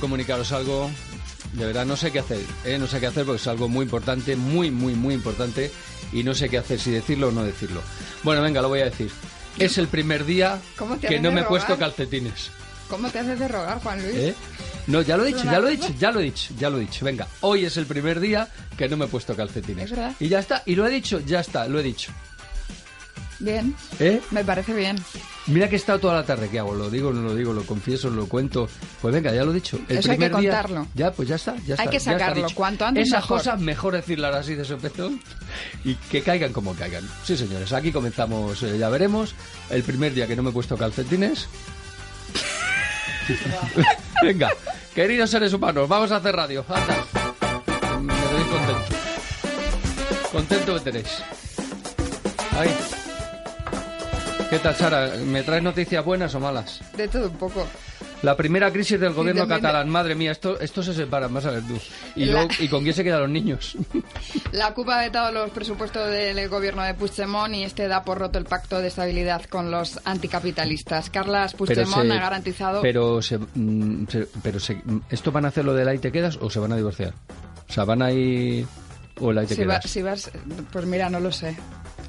comunicaros algo. De verdad, no sé qué hacer. ¿eh? No sé qué hacer porque es algo muy importante, muy, muy, muy importante. Y no sé qué hacer, si decirlo o no decirlo. Bueno, venga, lo voy a decir. Es el primer día ¿Cómo te que no me he puesto calcetines. ¿Cómo te haces de rogar, Juan Luis? ¿eh? No, ya lo he dicho, ya lo he dicho, ya lo he dicho, ya lo he dicho. Venga, hoy es el primer día que no me he puesto calcetines. Es verdad. Y ya está, y lo he dicho, ya está, lo he dicho. Bien, ¿Eh? me parece bien. Mira que he estado toda la tarde, ¿qué hago? ¿Lo digo, no lo digo, lo confieso, lo cuento? Pues venga, ya lo he dicho. El Eso hay que día- contarlo. Ya, pues ya está, ya está. Hay que sacarlo, cuanto antes Esas mejor. cosas mejor decirlas así de sopetón y que caigan como caigan. Sí, señores, aquí comenzamos, eh, ya veremos. El primer día que no me he puesto calcetines. venga, queridos seres humanos, vamos a hacer radio. Anda. Me doy contento. Contento me tenéis. Ahí. ¿Qué tal, Sara? ¿Me traes noticias buenas o malas? De todo un poco. La primera crisis del gobierno también- catalán. Madre mía, esto, esto se separa, vas a ver tú. ¿Y, La- luego- ¿Y con quién se quedan los niños? La CUP ha vetado los presupuestos del gobierno de Puigdemont y este da por roto el pacto de estabilidad con los anticapitalistas. Carlas Puigdemont se- ha garantizado... Pero, se, mm, pero se- ¿esto van a hacer lo del ahí te quedas o se van a divorciar? O sea, van a ir... o el ahí te Si, va- quedas. si vas, pues mira, no lo sé.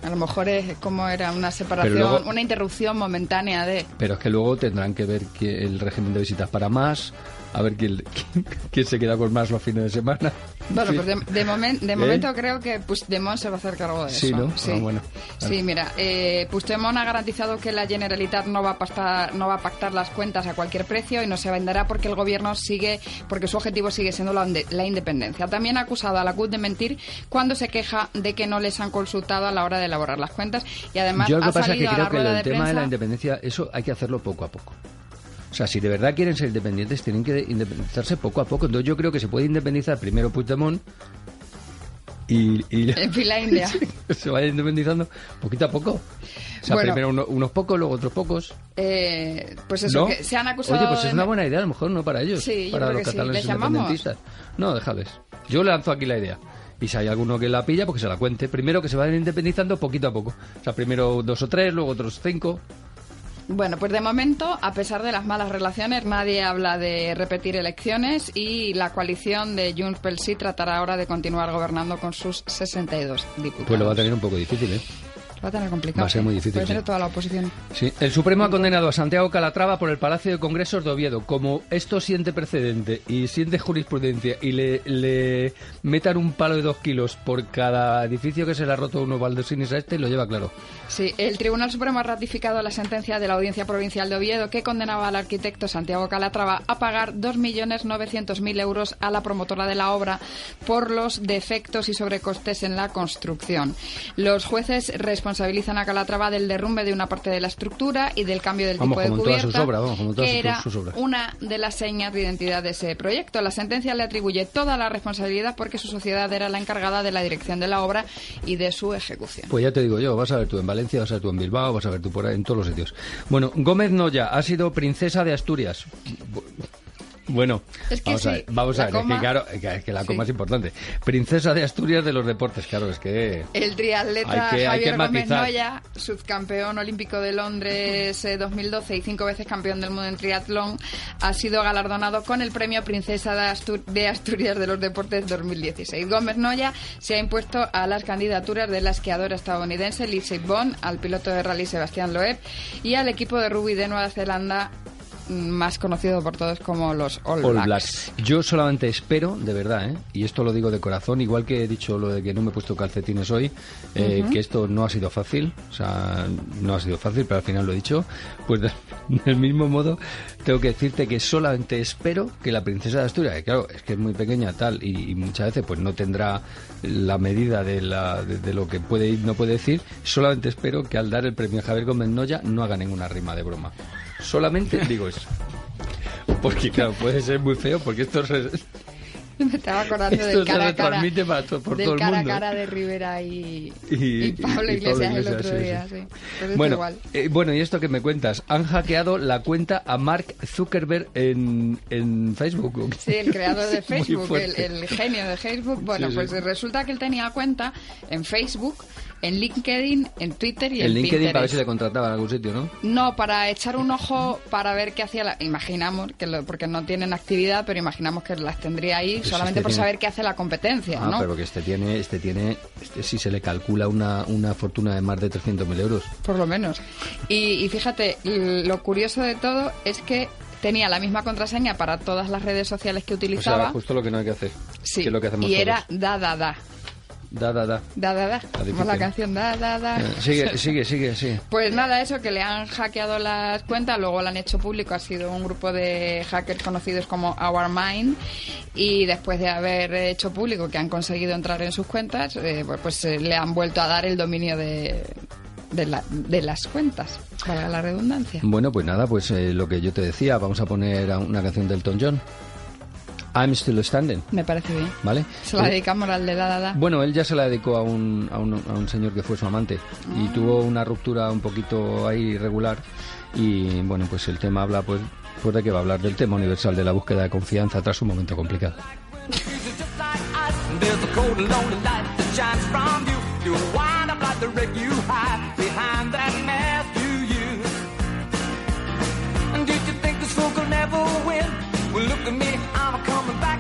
A lo mejor es como era una separación, luego- una interrupción momentánea de... Pero es que luego tendrán que ver que el régimen de visitas para más, a ver quién, quién, quién se queda con más los fines de semana. Bueno, Sí. pues de, de momen- de ¿Eh? momento creo que Puigdemont se va a hacer cargo de Sí, eso. ¿no? Ah, bueno. Sí, mira, eh, Puigdemont ha garantizado que la Generalitat no va, a pactar, no va a pactar las cuentas a cualquier precio y no se venderá porque el gobierno sigue, porque su objetivo sigue siendo la, independencia. También ha acusado a la CUT de mentir cuando se queja de que no les han consultado a la hora de elaborar las cuentas y además Yo lo que ha pasa es que creo que el de tema de la independencia, eso hay que hacerlo poco a poco. O sea, si de verdad quieren ser independientes, tienen que independizarse poco a poco. Entonces yo creo que se puede independizar primero Puigdemont y, y En fila india. se vaya independizando poquito a poco. O sea, Bueno. primero uno- unos pocos, luego otros pocos. Eh, pues eso, ¿No? que se han acusado Oye, pues es una buena idea, a lo mejor no para ellos, Sí, yo para creo los que sí. catalanes independentistas. No, déjales. Yo lanzo aquí la idea. Y si hay alguno que la pilla, porque se la cuente. Primero que se vayan independizando poquito a poco. O sea, primero dos o tres, luego otros cinco. Bueno, pues de momento, a pesar de las malas relaciones, nadie habla de repetir elecciones y la coalición de Junts pel tratará ahora de continuar gobernando con sus 62 diputados. Pues lo va a tener un poco difícil, ¿eh? Va a tener complicado. Va a ser muy difícil, Puede ser sí. toda la oposición. Sí, el Supremo ha condenado a Santiago Calatrava por el Palacio de Congresos de Oviedo. Como esto siente precedente y siente jurisprudencia y le, le metan un palo de dos kilos por cada edificio que se le ha roto unos baldosines a este, lo lleva claro. Sí, el Tribunal Supremo ha ratificado la sentencia de la Audiencia Provincial de Oviedo que condenaba al arquitecto Santiago Calatrava a pagar 2.900.000 euros a la promotora de la obra por los defectos y sobrecostes en la construcción. Los jueces responsabilizan a Calatrava del derrumbe de una parte de la estructura y del cambio del Vamos, tipo de cubierta, obras, vamos, como en todas que era una de las señas de identidad de ese proyecto. La sentencia le atribuye toda la responsabilidad porque su sociedad era la encargada de la dirección de la obra y de su ejecución. Pues ya te digo yo, vas a ver tú en Valencia, vas a ver tú en Bilbao, vas a ver tú por ahí, en todos los sitios. Bueno, Gómez Noya ha sido princesa de Asturias. Bu- Bueno, Es que vamos a ver, vamos a ver, es que claro, es que la Sí. coma es importante. Princesa de Asturias de los deportes, claro, es que... El triatleta Hay que- hay Javier que Gómez. Noya, subcampeón olímpico de Londres eh, 2012 y cinco veces campeón del mundo en triatlón, ha sido galardonado con el premio Princesa de, de Asturias de los Deportes 2016. Gómez Noya se ha impuesto a las candidaturas de la esquiadora estadounidense Lindsey Vonn, al piloto de rally Sebastián Loeb y al equipo de rugby de Nueva Zelanda más conocido por todos como los All, All Blacks. Blacks. Yo solamente espero, de verdad, ¿eh? y esto lo digo de corazón, igual que he dicho lo de que no me he puesto calcetines hoy, eh, que esto no ha sido fácil, o sea, no ha sido fácil, pero al final lo he dicho, pues de- del mismo modo tengo que decirte que solamente espero que la princesa de Asturias, que claro, es que es muy pequeña tal, y, y muchas veces pues no tendrá la medida de, la, de, de lo que puede y no puede decir, solamente espero que al dar el premio a Javier Gómez Noya no haga ninguna rima de broma. Solamente digo eso. Porque claro, puede ser muy feo porque esto se- Me estaba acordando Esto del se cara a cara, para por del todo el cara mundo, a cara de Rivera y, Y- y Pablo y- Iglesias, Pablo el otro sí, día. sí. Pues bueno, igual. eh, bueno, y esto que me cuentas, han hackeado la cuenta a Mark Zuckerberg en, en Facebook. Sí, el creador de Facebook, el, genio de Facebook. Bueno, sí. pues resulta que él tenía cuenta en Facebook en LinkedIn, en Twitter y en, en LinkedIn Pinterest. para ver si le contrataban en algún sitio, ¿no? No, para echar un ojo para ver qué hacía la... Imaginamos, que lo- porque no tienen actividad, pero imaginamos que las tendría ahí Pues solamente este por tiene- saber qué hace la competencia, Ah, ¿no? pero que este tiene, este tiene, este sí se le calcula una, una fortuna de más de 300.000 euros. Por lo menos. Y, y fíjate, lo curioso de todo es que tenía la misma contraseña para todas las redes sociales que O utilizaba. sea, justo lo que no hay que hacer. sí, Que es lo que hacemos y era da, da, da. Da, da, da. Da, da, da. Como la canción da, da, da. Eh, Sigue, sigue, sigue, sigue. Pues nada, eso, que le han hackeado las cuentas, luego lo han hecho público, ha sido un grupo de hackers conocidos como Our Mind, y después de haber hecho público que han conseguido entrar en sus cuentas, eh, pues, pues, eh, le han vuelto a dar el dominio de, de, la- de las cuentas, para la redundancia. Bueno, pues nada, pues eh, lo que yo te decía, vamos a poner a una canción del Elton John. I'm Still Standing, Me parece bien. ¿vale? Se la Eh, dedicamos al de da, da, da. Bueno, él ya se la dedicó a un, a un, a un señor que fue su amante y Ah. tuvo una ruptura un poquito ahí irregular y bueno, pues el tema habla pues, pues de qué va a hablar del tema universal de la búsqueda de confianza tras un momento complicado.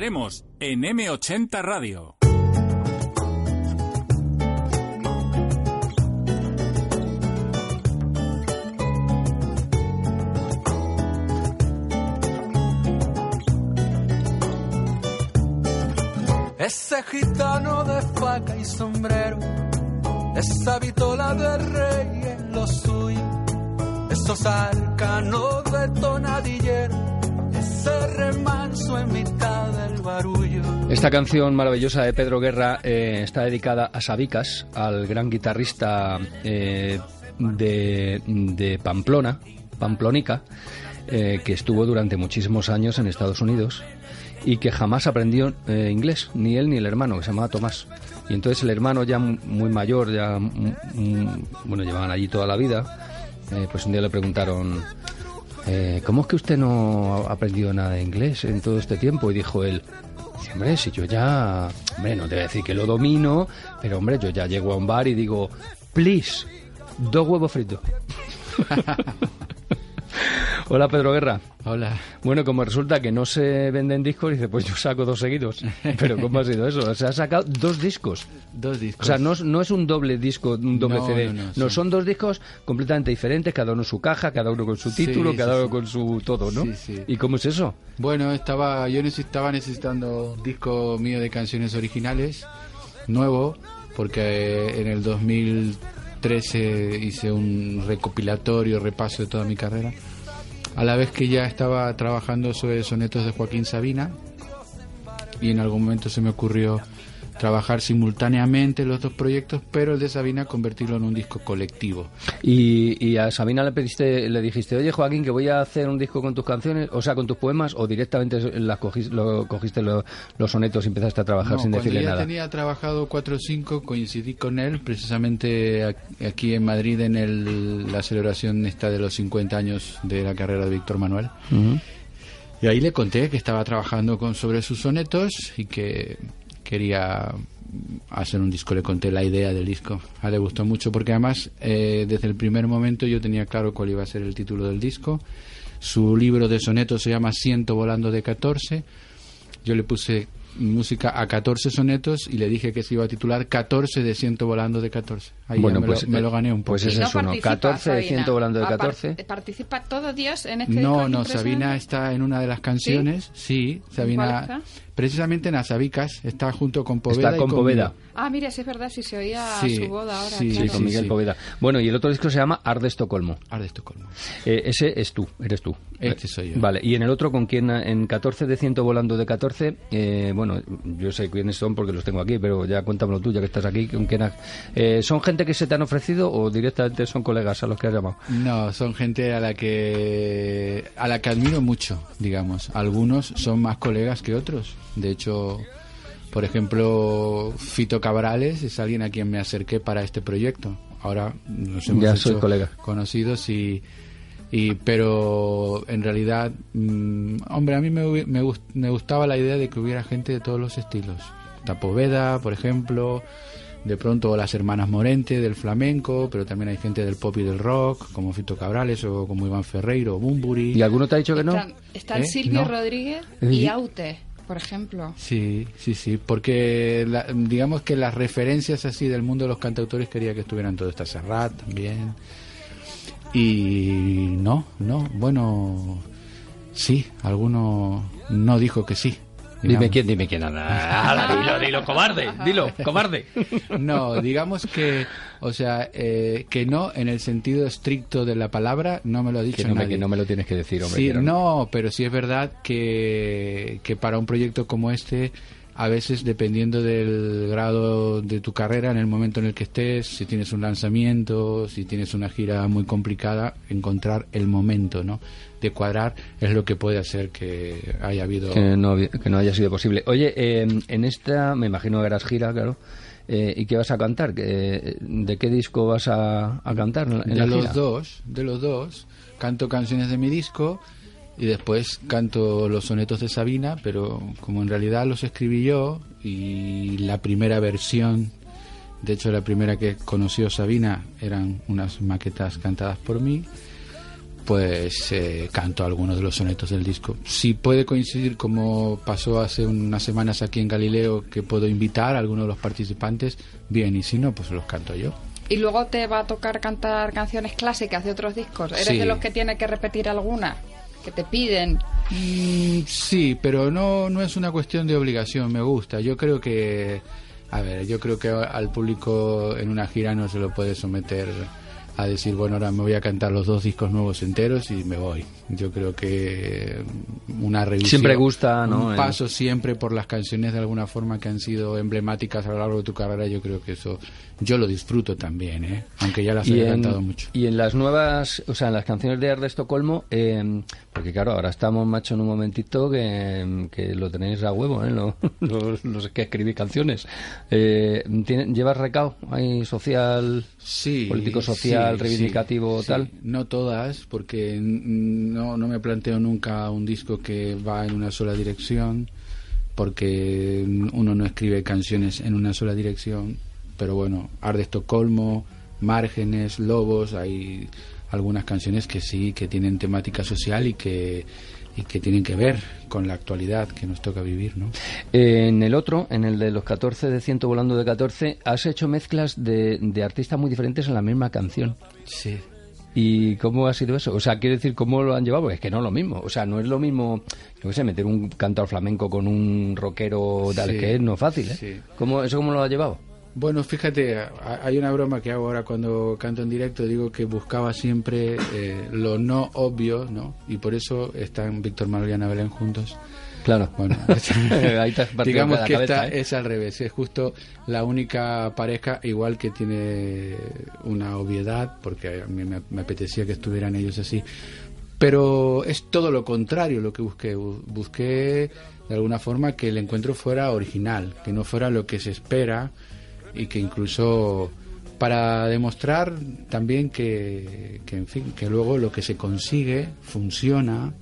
veremos en M80 Radio. Esta canción maravillosa de Pedro Guerra eh, está dedicada a Sabicas, al gran guitarrista eh, de, Pamplona, Pamplónica, eh, que estuvo durante muchísimos años en Estados Unidos y que jamás aprendió inglés, ni él ni el hermano, que se llamaba Tomás. Y entonces el hermano ya mu- muy mayor, ya bueno, llevaban allí toda la vida, pues un día le preguntaron, ¿cómo es que usted no ha aprendido nada de inglés en todo este tiempo? Y dijo él, "Sí, hombre, si yo ya, hombre, no te voy a decir que lo domino, pero hombre, yo ya llego a un bar y digo, please, dos huevos fritos. Hola Pedro Guerra. Hola. Bueno, como resulta que no se venden discos, dice, pues yo saco dos seguidos. Pero ¿cómo ha sido eso? O sea, ha sacado dos discos. Dos discos. O sea, no, es- no es un doble disco, un doble No, CD. no, No, no, son- son dos discos completamente diferentes, cada uno su caja, cada uno con su título, sí, cada uno con su todo, ¿no? Sí, sí. ¿Y cómo es eso? Bueno, estaba, yo necesitaba necesitando un disco mío de canciones originales, nuevo, porque en el 2013 hice un recopilatorio, repaso de toda mi carrera, a la vez que ya estaba trabajando sobre sonetos de Joaquín Sabina, y en algún momento se me ocurrió trabajar simultáneamente los dos proyectos, pero el de Sabina convertirlo en un disco colectivo. Y, y a Sabina le pediste, le dijiste, oye Joaquín, que voy a hacer un disco con tus canciones, o sea, con tus poemas, o directamente las cogiste, lo, cogiste lo- los sonetos y empezaste a trabajar No, sin decirle nada. tenía trabajado 4 o 5, coincidí con él precisamente aquí en Madrid en el- la celebración esta de los 50 años de la carrera de Víctor Manuel. Y ahí le conté que estaba trabajando con sobre sus sonetos y que quería hacer un disco. Le conté la idea del disco. A él le gustó mucho porque además eh, desde el primer momento yo tenía claro cuál iba a ser el título del disco. Su libro de sonetos se llama Ciento volando de 14. Yo le puse música a 14 sonetos y le dije que se iba a titular 14 de ciento volando de 14. Ahí Bueno, me, pues, lo, me lo eh, gané un poco. pues Y ese no es uno. participa, 14 de Sabina. 100 volando de Ah, par- 14. ¿Participa todo Dios en este No, disco? no? Sabina está en una de las canciones. Sí, cuál Sabina. está? Precisamente en Azabicas está junto con Poveda. Está y con Poveda. conmigo. Ah, mira, sí es verdad, si se oía Sí, su boda ahora. sí, Sí, con Miguel sí. Poveda. Bueno, y el otro disco se llama Ar de Estocolmo. Ar de Estocolmo. Eh, ese es tú, eres tú. Este soy yo. Vale, y en el otro, con quien en 14 de 100 volando de 14, eh, bueno, yo sé quiénes son porque los tengo aquí, pero ya cuéntamelo tú, ya que estás aquí. ¿con quién eh, ¿Son gente que se te han ofrecido o directamente son colegas a los que has llamado? No, son gente a la que a la que admiro mucho, digamos. Algunos son más colegas que otros. De hecho, por ejemplo, Fito Cabrales es alguien a quien me acerqué para este proyecto. Ahora nos hemos Ya hecho colega. conocidos y y pero en realidad mm, hombre a mí me, me, me gustaba la idea de que hubiera gente de todos los estilos Tapoveda por ejemplo de pronto las hermanas Morente del flamenco pero también hay gente del pop y del rock como Fito Cabrales o como Iván Ferreiro o Bumburi ¿Y alguno te ha dicho que no? Están, están ¿Eh? Silvio No. Rodríguez ¿Eh? y Aute, por ejemplo. Sí, sí, sí, porque la- digamos que las referencias así del mundo de los cantautores quería que estuvieran todos. Está Serrat también. Y no, no, bueno, sí, alguno no dijo que sí. Dime quién, dime quién. Anda, dilo, dilo, cobarde, dilo, cobarde. No, digamos que, o sea, eh, que no en el sentido estricto de la palabra, no me lo ha dicho Que no, me, nadie. que no me lo tienes que decir, hombre. Sí, no, pero sí es verdad que, que para un proyecto como este, a veces dependiendo del grado de tu carrera, en el momento en el que estés, si tienes un lanzamiento, si tienes una gira muy complicada, encontrar el momento, ¿no? De cuadrar es lo que puede hacer que haya habido... Que no, que no haya sido posible. Oye, eh, en esta, me imagino que harás gira, claro. Eh, ¿Y qué vas a cantar? ¿Qué- ¿De qué disco vas a, a cantar en de la los gira? dos, de los dos, canto canciones de mi disco y después canto los sonetos de Sabina, pero como en realidad los escribí yo y la primera versión, de hecho la primera que conoció Sabina eran unas maquetas cantadas por mí, pues eh, canto algunos de los sonetos del disco. Si puede coincidir como pasó hace unas semanas aquí en Galileo, que puedo invitar a algunos de los participantes, bien, y si no, pues los canto yo. Y luego te va a tocar cantar canciones clásicas de otros discos. ¿Eres Sí. de los que tiene que repetir alguna? Que te piden. Mm, Sí, pero no, no es una cuestión de obligación, me gusta. Yo creo que, a ver, yo creo que al público en una gira no se lo puede someter a decir, bueno, ahora me voy a cantar los dos discos nuevos enteros y me voy. Yo creo que una revisión... Siempre gusta, ¿no? Un paso siempre por las canciones de alguna forma que han sido emblemáticas a lo largo de tu carrera, yo creo que eso yo lo disfruto también, ¿eh? aunque ya las en, cantado mucho. y en las nuevas, o sea, en las canciones de Art de Estocolmo, eh, porque claro, ahora estamos, macho, en un momentito que, que lo tenéis a huevo, ¿eh? Lo- Los, los que escribís canciones. Eh, ¿tiene- ¿Llevas recao ahí social, Sí, político social, sí, reivindicativo, sí, tal? sí. No todas, porque n- no, no me planteo nunca un disco que va en una sola dirección, porque uno no escribe canciones en una sola dirección. Pero bueno, Art de Estocolmo, Márgenes, Lobos, hay algunas canciones que sí, que tienen temática social y que, y que tienen que ver con la actualidad que nos toca vivir, ¿no? En el otro, en el de los 14 de ciento volando de 14, has hecho mezclas de, de artistas muy diferentes en la misma canción. Sí. ¿Y cómo ha sido eso? O sea, quiero decir, ¿cómo lo han llevado? Porque es que no es lo mismo. O sea, no es lo mismo, yo qué sé, meter un cantor flamenco con un rockero tal Sí, que es, no es fácil, ¿eh? sí. ¿Cómo, ¿Eso cómo lo ha llevado? Bueno, fíjate, ha- hay una broma que hago ahora cuando canto en directo, digo que buscaba siempre eh, lo no obvio, ¿no? Y por eso están Víctor Manuel y Ana Belén juntos. Claro. Bueno, Ahí te has partido digamos que cabeza, esta ¿eh? es al revés, es justo la única pareja igual que tiene una obviedad, porque a mí me, me apetecía que estuvieran ellos así, pero es todo lo contrario lo que busqué. Bu- Busqué de alguna forma que el encuentro fuera original, que no fuera lo que se espera y que incluso para demostrar también que, que, en fin, que luego lo que se consigue funciona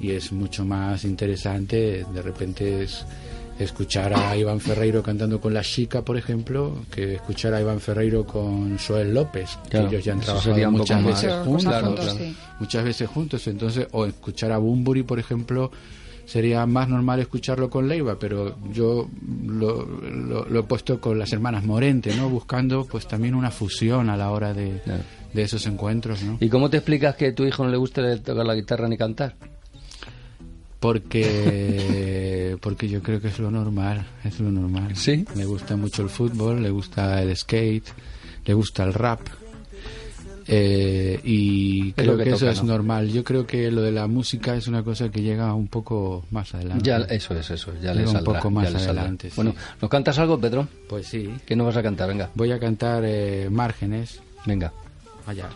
y es mucho más interesante de repente es escuchar a Iván Ferreiro cantando con la chica, por ejemplo, que escuchar a Iván Ferreiro con Joel López, Claro, que ellos ya han trabajado muchas veces juntos, Claro, juntos, claro. sí. muchas veces juntos, entonces o escuchar a Bumburi, por ejemplo, sería más normal escucharlo con Leiva, pero yo lo, lo- lo he puesto con las hermanas Morente, ¿no? Buscando pues también una fusión a la hora de, Claro. de esos encuentros, ¿no? ¿Y cómo te explicas que a tu hijo no le gusta tocar la guitarra ni cantar? Porque porque yo creo que es lo normal, es lo normal. ¿Sí? Le gusta mucho el fútbol, le gusta el skate, le gusta el rap. eh, y creo que, que eso es ¿no? normal. Yo creo que lo de la música es una cosa que llega un poco más adelante. Ya, eso es, eso, ya le un poco más adelante, sí. Bueno, ¿nos cantas algo, Pedro? Pues sí. ¿Qué nos vas a cantar? Venga, Voy a cantar eh, Márgenes. venga. Allá.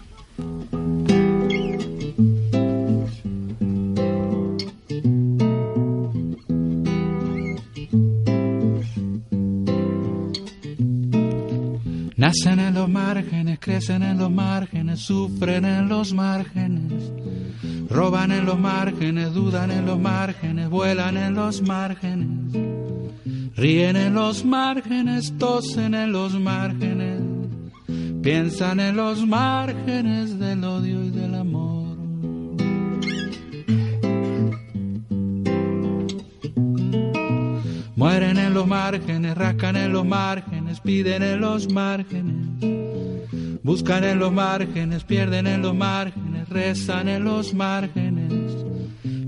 Nacen en los márgenes, crecen en los márgenes, sufren en los márgenes, roban en los márgenes, dudan en los márgenes, vuelan en los márgenes, ríen en los márgenes, tosen en los márgenes, piensan en los márgenes del odio y del amor. Mueren en los márgenes, rascan en los piden en los márgenes, buscan en los márgenes, pierden en los márgenes, rezan en los márgenes,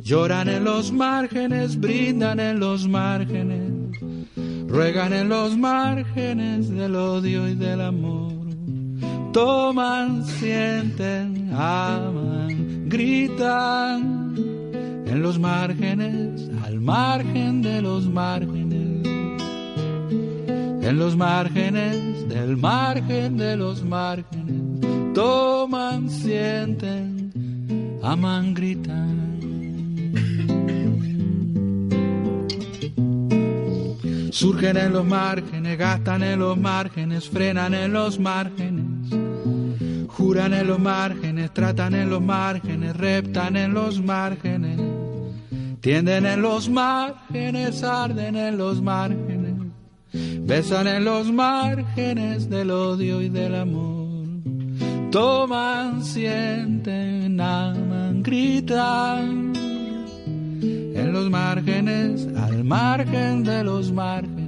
lloran en los márgenes, brindan en los márgenes, ruegan en los márgenes del odio y del amor. Toman, sienten, aman, gritan en los márgenes, al margen de los márgenes, en los márgenes del margen de los márgenes, toman, sienten, aman, gritan. Surgen en los márgenes, gastan en los márgenes, frenan en los márgenes. Juran en los márgenes, tratan en los márgenes, reptan en los márgenes. Tienden en los márgenes, arden en los márgenes. Besan en los márgenes del odio y del amor. Toman, sienten, aman, gritan. En los márgenes, al margen de los márgenes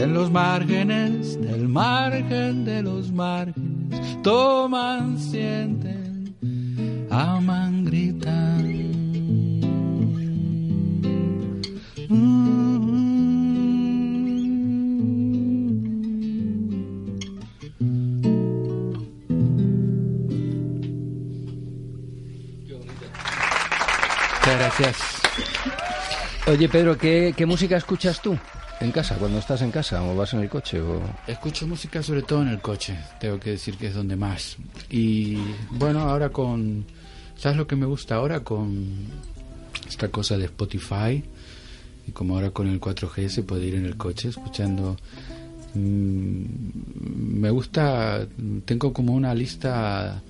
en los márgenes del margen de los márgenes toman, sienten, aman, gritan. Mm. Gracias. Oye, Pedro, ¿qué, qué música escuchas tú en casa, cuando estás en casa o vas en el coche? O... Escucho música sobre todo en el coche, tengo que decir que es donde más. Y bueno, ahora con... ¿Sabes lo que me gusta ahora? Con esta cosa de Spotify. Y como ahora con el 4G se puede ir en el coche escuchando... mm, me gusta, tengo como una lista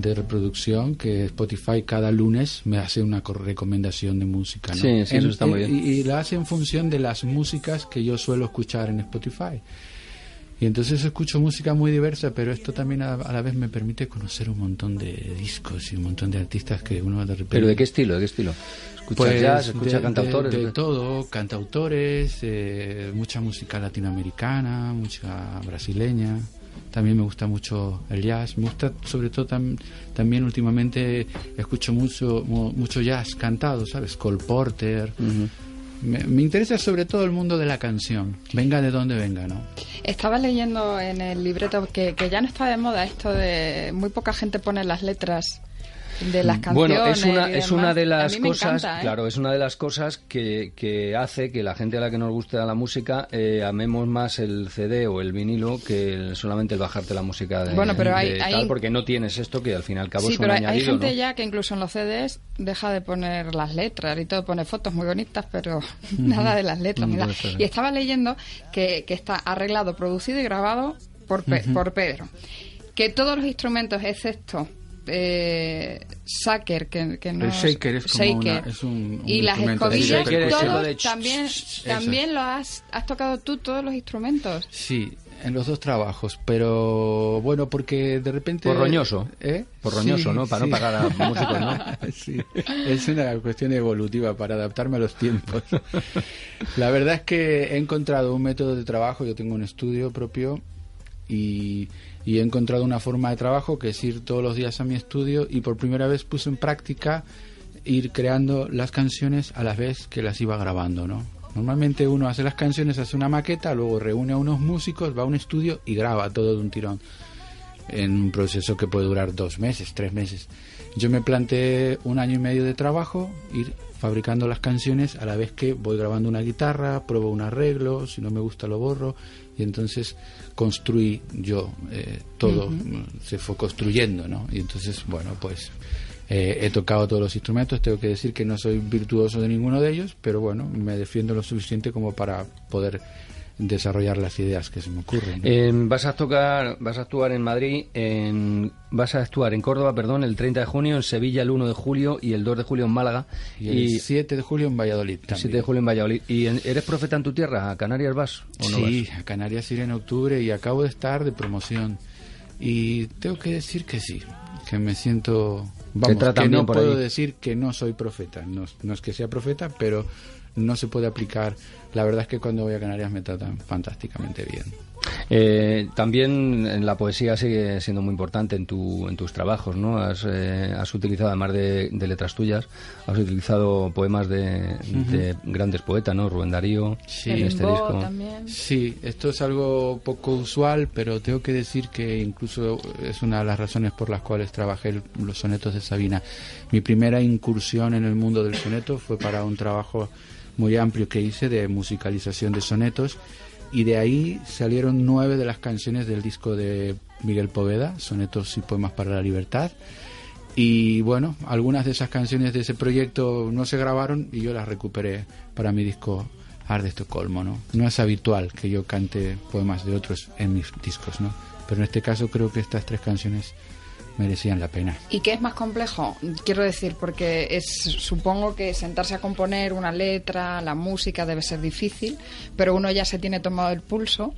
de reproducción que Spotify cada lunes me hace una co- recomendación de música. ¿no? Sí, sí, eso está muy bien. Y, y la hace en función de las músicas que yo suelo escuchar en Spotify. Y entonces escucho música muy diversa, pero esto también a, a la vez me permite conocer un montón de discos y un montón de artistas que uno de repente... ¿Pero de qué estilo? ¿De qué estilo? ¿Escuchas Pues, jazz? ¿Escuchas de- cantautores? De, de todo, cantautores, eh, mucha música latinoamericana, mucha brasileña. También me gusta mucho el jazz. Me gusta, sobre todo, tam- también últimamente escucho mucho, mu- mucho jazz cantado, ¿sabes? Cole Porter. me, me interesa sobre todo el mundo de la canción, venga de donde venga, ¿no? Estaba leyendo en el libreto que, que ya no está de moda esto de muy poca gente pone las letras de las canciones. Bueno, es una, es una de las cosas, encanta, ¿eh? claro, es una de las cosas que, que hace que la gente a la que nos gusta la música eh, amemos más el CD o el vinilo que el- solamente el bajarte la música de, Bueno, pero hay- de hay- tal, porque no tienes esto que al fin y al cabo Sí, es un pero hay, gente ¿no? ya que incluso en los CDs deja de poner las letras y todo, pone fotos muy bonitas, pero nada de las letras. Mm. Y estaba leyendo que, que está arreglado, producido y grabado por, Pe- por Pedro. Que todos los instrumentos, excepto eh, Saker, que, que no El shaker es como una- shaker, es un- un y las escobillas, todos de también, también lo has, has tocado tú, todos los instrumentos. Sí, en los dos trabajos, pero bueno, porque de repente... Por roñoso. ¿Eh? Por roñoso, Sí, ¿no? Para no pagar a músicos, ¿no? Sí, es una cuestión evolutiva para adaptarme a los tiempos. La verdad es que he encontrado un método de trabajo, yo tengo un estudio propio y, y he encontrado una forma de trabajo que es ir todos los días a mi estudio y por primera vez puse en práctica ir creando las canciones a la vez que las iba grabando, ¿no? Normalmente uno hace las canciones, hace una maqueta, luego reúne a unos músicos, va a un estudio y graba todo de un tirón en un proceso que puede durar dos meses, tres meses. Yo me planteé un año y medio de trabajo, ir fabricando las canciones a la vez que voy grabando una guitarra, pruebo un arreglo, si no me gusta lo borro, y entonces construí yo eh, todo, se fue construyendo, ¿no? Y entonces, bueno, pues eh, he tocado todos los instrumentos, tengo que decir que no soy virtuoso de ninguno de ellos, pero bueno, me defiendo lo suficiente como para poder desarrollar las ideas que se me ocurren. ¿no? Eh, vas a tocar, vas a actuar en Madrid, en, vas a actuar en Córdoba, perdón, el 30 de junio, en Sevilla el 1 de julio y el 2 de julio en Málaga y el 7 de julio en Valladolid también. 7 de julio en Valladolid. ¿Y en- eres profeta en tu tierra? ¿A Canarias vas o no sí, vas? a Canarias iré en octubre y acabo de estar de promoción. Y tengo que decir que sí, que me siento... Vamos, que no puedo allí. decir que no soy profeta. No, no es que sea profeta, pero no se puede aplicar. La verdad es que cuando voy a Canarias me tratan fantásticamente bien. Eh, también en la poesía sigue siendo muy importante en, tu, en tus trabajos, ¿no? Has, eh, has utilizado, además de, de letras tuyas, has utilizado poemas de, de grandes poetas, ¿no? Rubén Darío, Sí. en este disco. también. Sí, esto es algo poco usual, pero tengo que decir que incluso es una de las razones por las cuales trabajé el- los sonetos de Sabina. Mi primera incursión en el mundo del soneto fue para un trabajo muy amplio que hice de musicalización de sonetos y de ahí salieron nueve de las canciones del disco de Miguel Poveda, Sonetos y Poemas para la Libertad. Y bueno, algunas de esas canciones de ese proyecto no se grabaron y yo las recuperé para mi disco Art de Estocolmo, ¿no? No es habitual que yo cante poemas de otros en mis discos, ¿no? Pero en este caso creo que estas tres canciones merecían la pena. ¿Y qué es más complejo? Quiero decir, porque es, supongo que sentarse a componer una letra, la música debe ser difícil, pero uno ya se tiene tomado el pulso.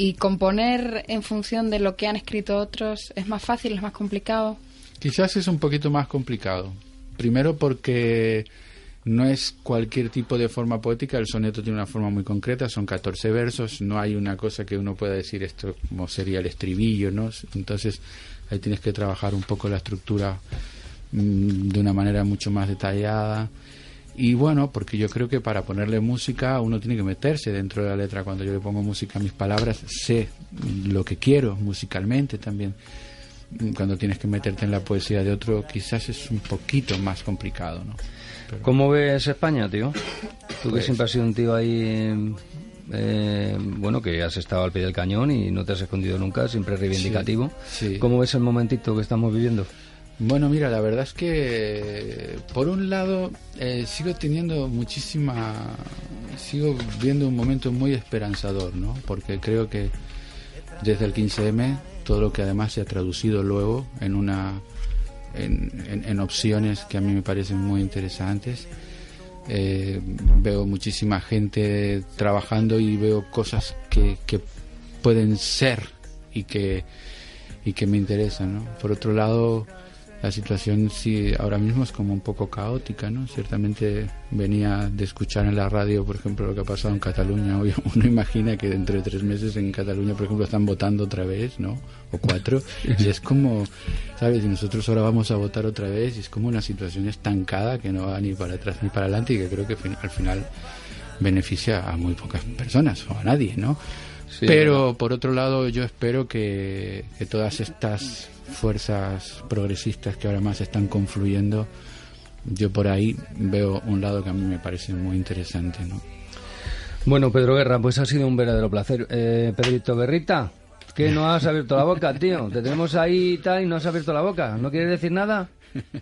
Y componer en función de lo que han escrito otros es más fácil, es más complicado. Quizás es un poquito más complicado. Primero porque no es cualquier tipo de forma poética, el soneto tiene una forma muy concreta, son 14 versos, no hay una cosa que uno pueda decir esto como sería el estribillo, ¿no? Entonces ahí tienes que trabajar un poco la estructura mm, de una manera mucho más detallada. Y bueno, porque yo creo que para ponerle música uno tiene que meterse dentro de la letra. Cuando yo le pongo música a mis palabras, sé lo que quiero musicalmente también cuando tienes que meterte en la poesía de otro, quizás es un poquito más complicado, ¿no? pero- ¿Cómo ves España, tío? Tú que Pues- siempre has sido un tío ahí, eh, bueno, que has estado al pie del cañón y no te has escondido nunca, siempre reivindicativo. Sí, sí. ¿Cómo ves el momentito que estamos viviendo? Bueno, mira, la verdad es que por un lado eh, sigo teniendo muchísima, sigo viendo un momento muy esperanzador, ¿no? Porque creo que desde el 15M todo lo que además se ha traducido luego en una, en, en- en opciones que a mí me parecen muy interesantes. Eh, veo muchísima gente trabajando y veo cosas que, que pueden ser y que y que me interesan. Por otro lado, la situación sí ahora mismo es como un poco caótica, ¿no? Ciertamente venía de escuchar en la radio, por ejemplo, lo que ha pasado en Cataluña. Hoy uno imagina que dentro de tres meses en Cataluña, por ejemplo, están votando otra vez, ¿no? O cuatro. Y es como, ¿sabes? Y nosotros ahora vamos a votar otra vez y es como una situación estancada que no va ni para atrás ni para adelante y que creo que al final beneficia a muy pocas personas o a nadie, ¿no? Sí, Pero por otro lado yo espero que, que todas estas fuerzas progresistas que ahora más están confluyendo, yo por ahí veo un lado que a mí me parece muy interesante, ¿no? Bueno, Pedro Guerra, pues ha sido un verdadero placer. Eh, Pedrito Guerrita, que no has abierto la boca, tío. Te tenemos ahí tal y no has abierto la boca. ¿No quieres decir nada?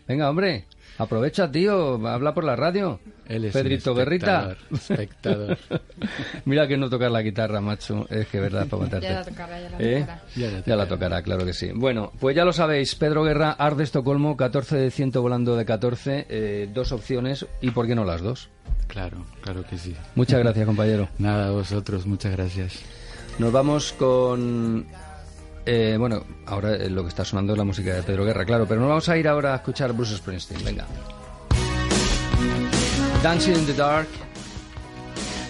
Venga, hombre, aprovecha, tío. Habla por la radio. Él es Pedrito Guerrita. espectador, espectador. Mira que no tocar la guitarra, macho. Es que verdad, para matarte. Ya la tocará, ya la ¿Eh? tocará. Ya la Ya la tocará, claro que sí. Bueno, pues ya lo sabéis, Pedro Guerra, Ars de Estocolmo, 14 de 100 volando de 14, eh, dos opciones y ¿por qué no las dos? Claro, claro que sí. Muchas gracias, compañero. Nada, a vosotros, muchas gracias. Nos vamos con... eh, bueno, ahora eh, lo que está sonando es la música de Pedro Guerra, claro, pero nos vamos a ir ahora a escuchar Bruce Springsteen, venga. Dancing in the Dark.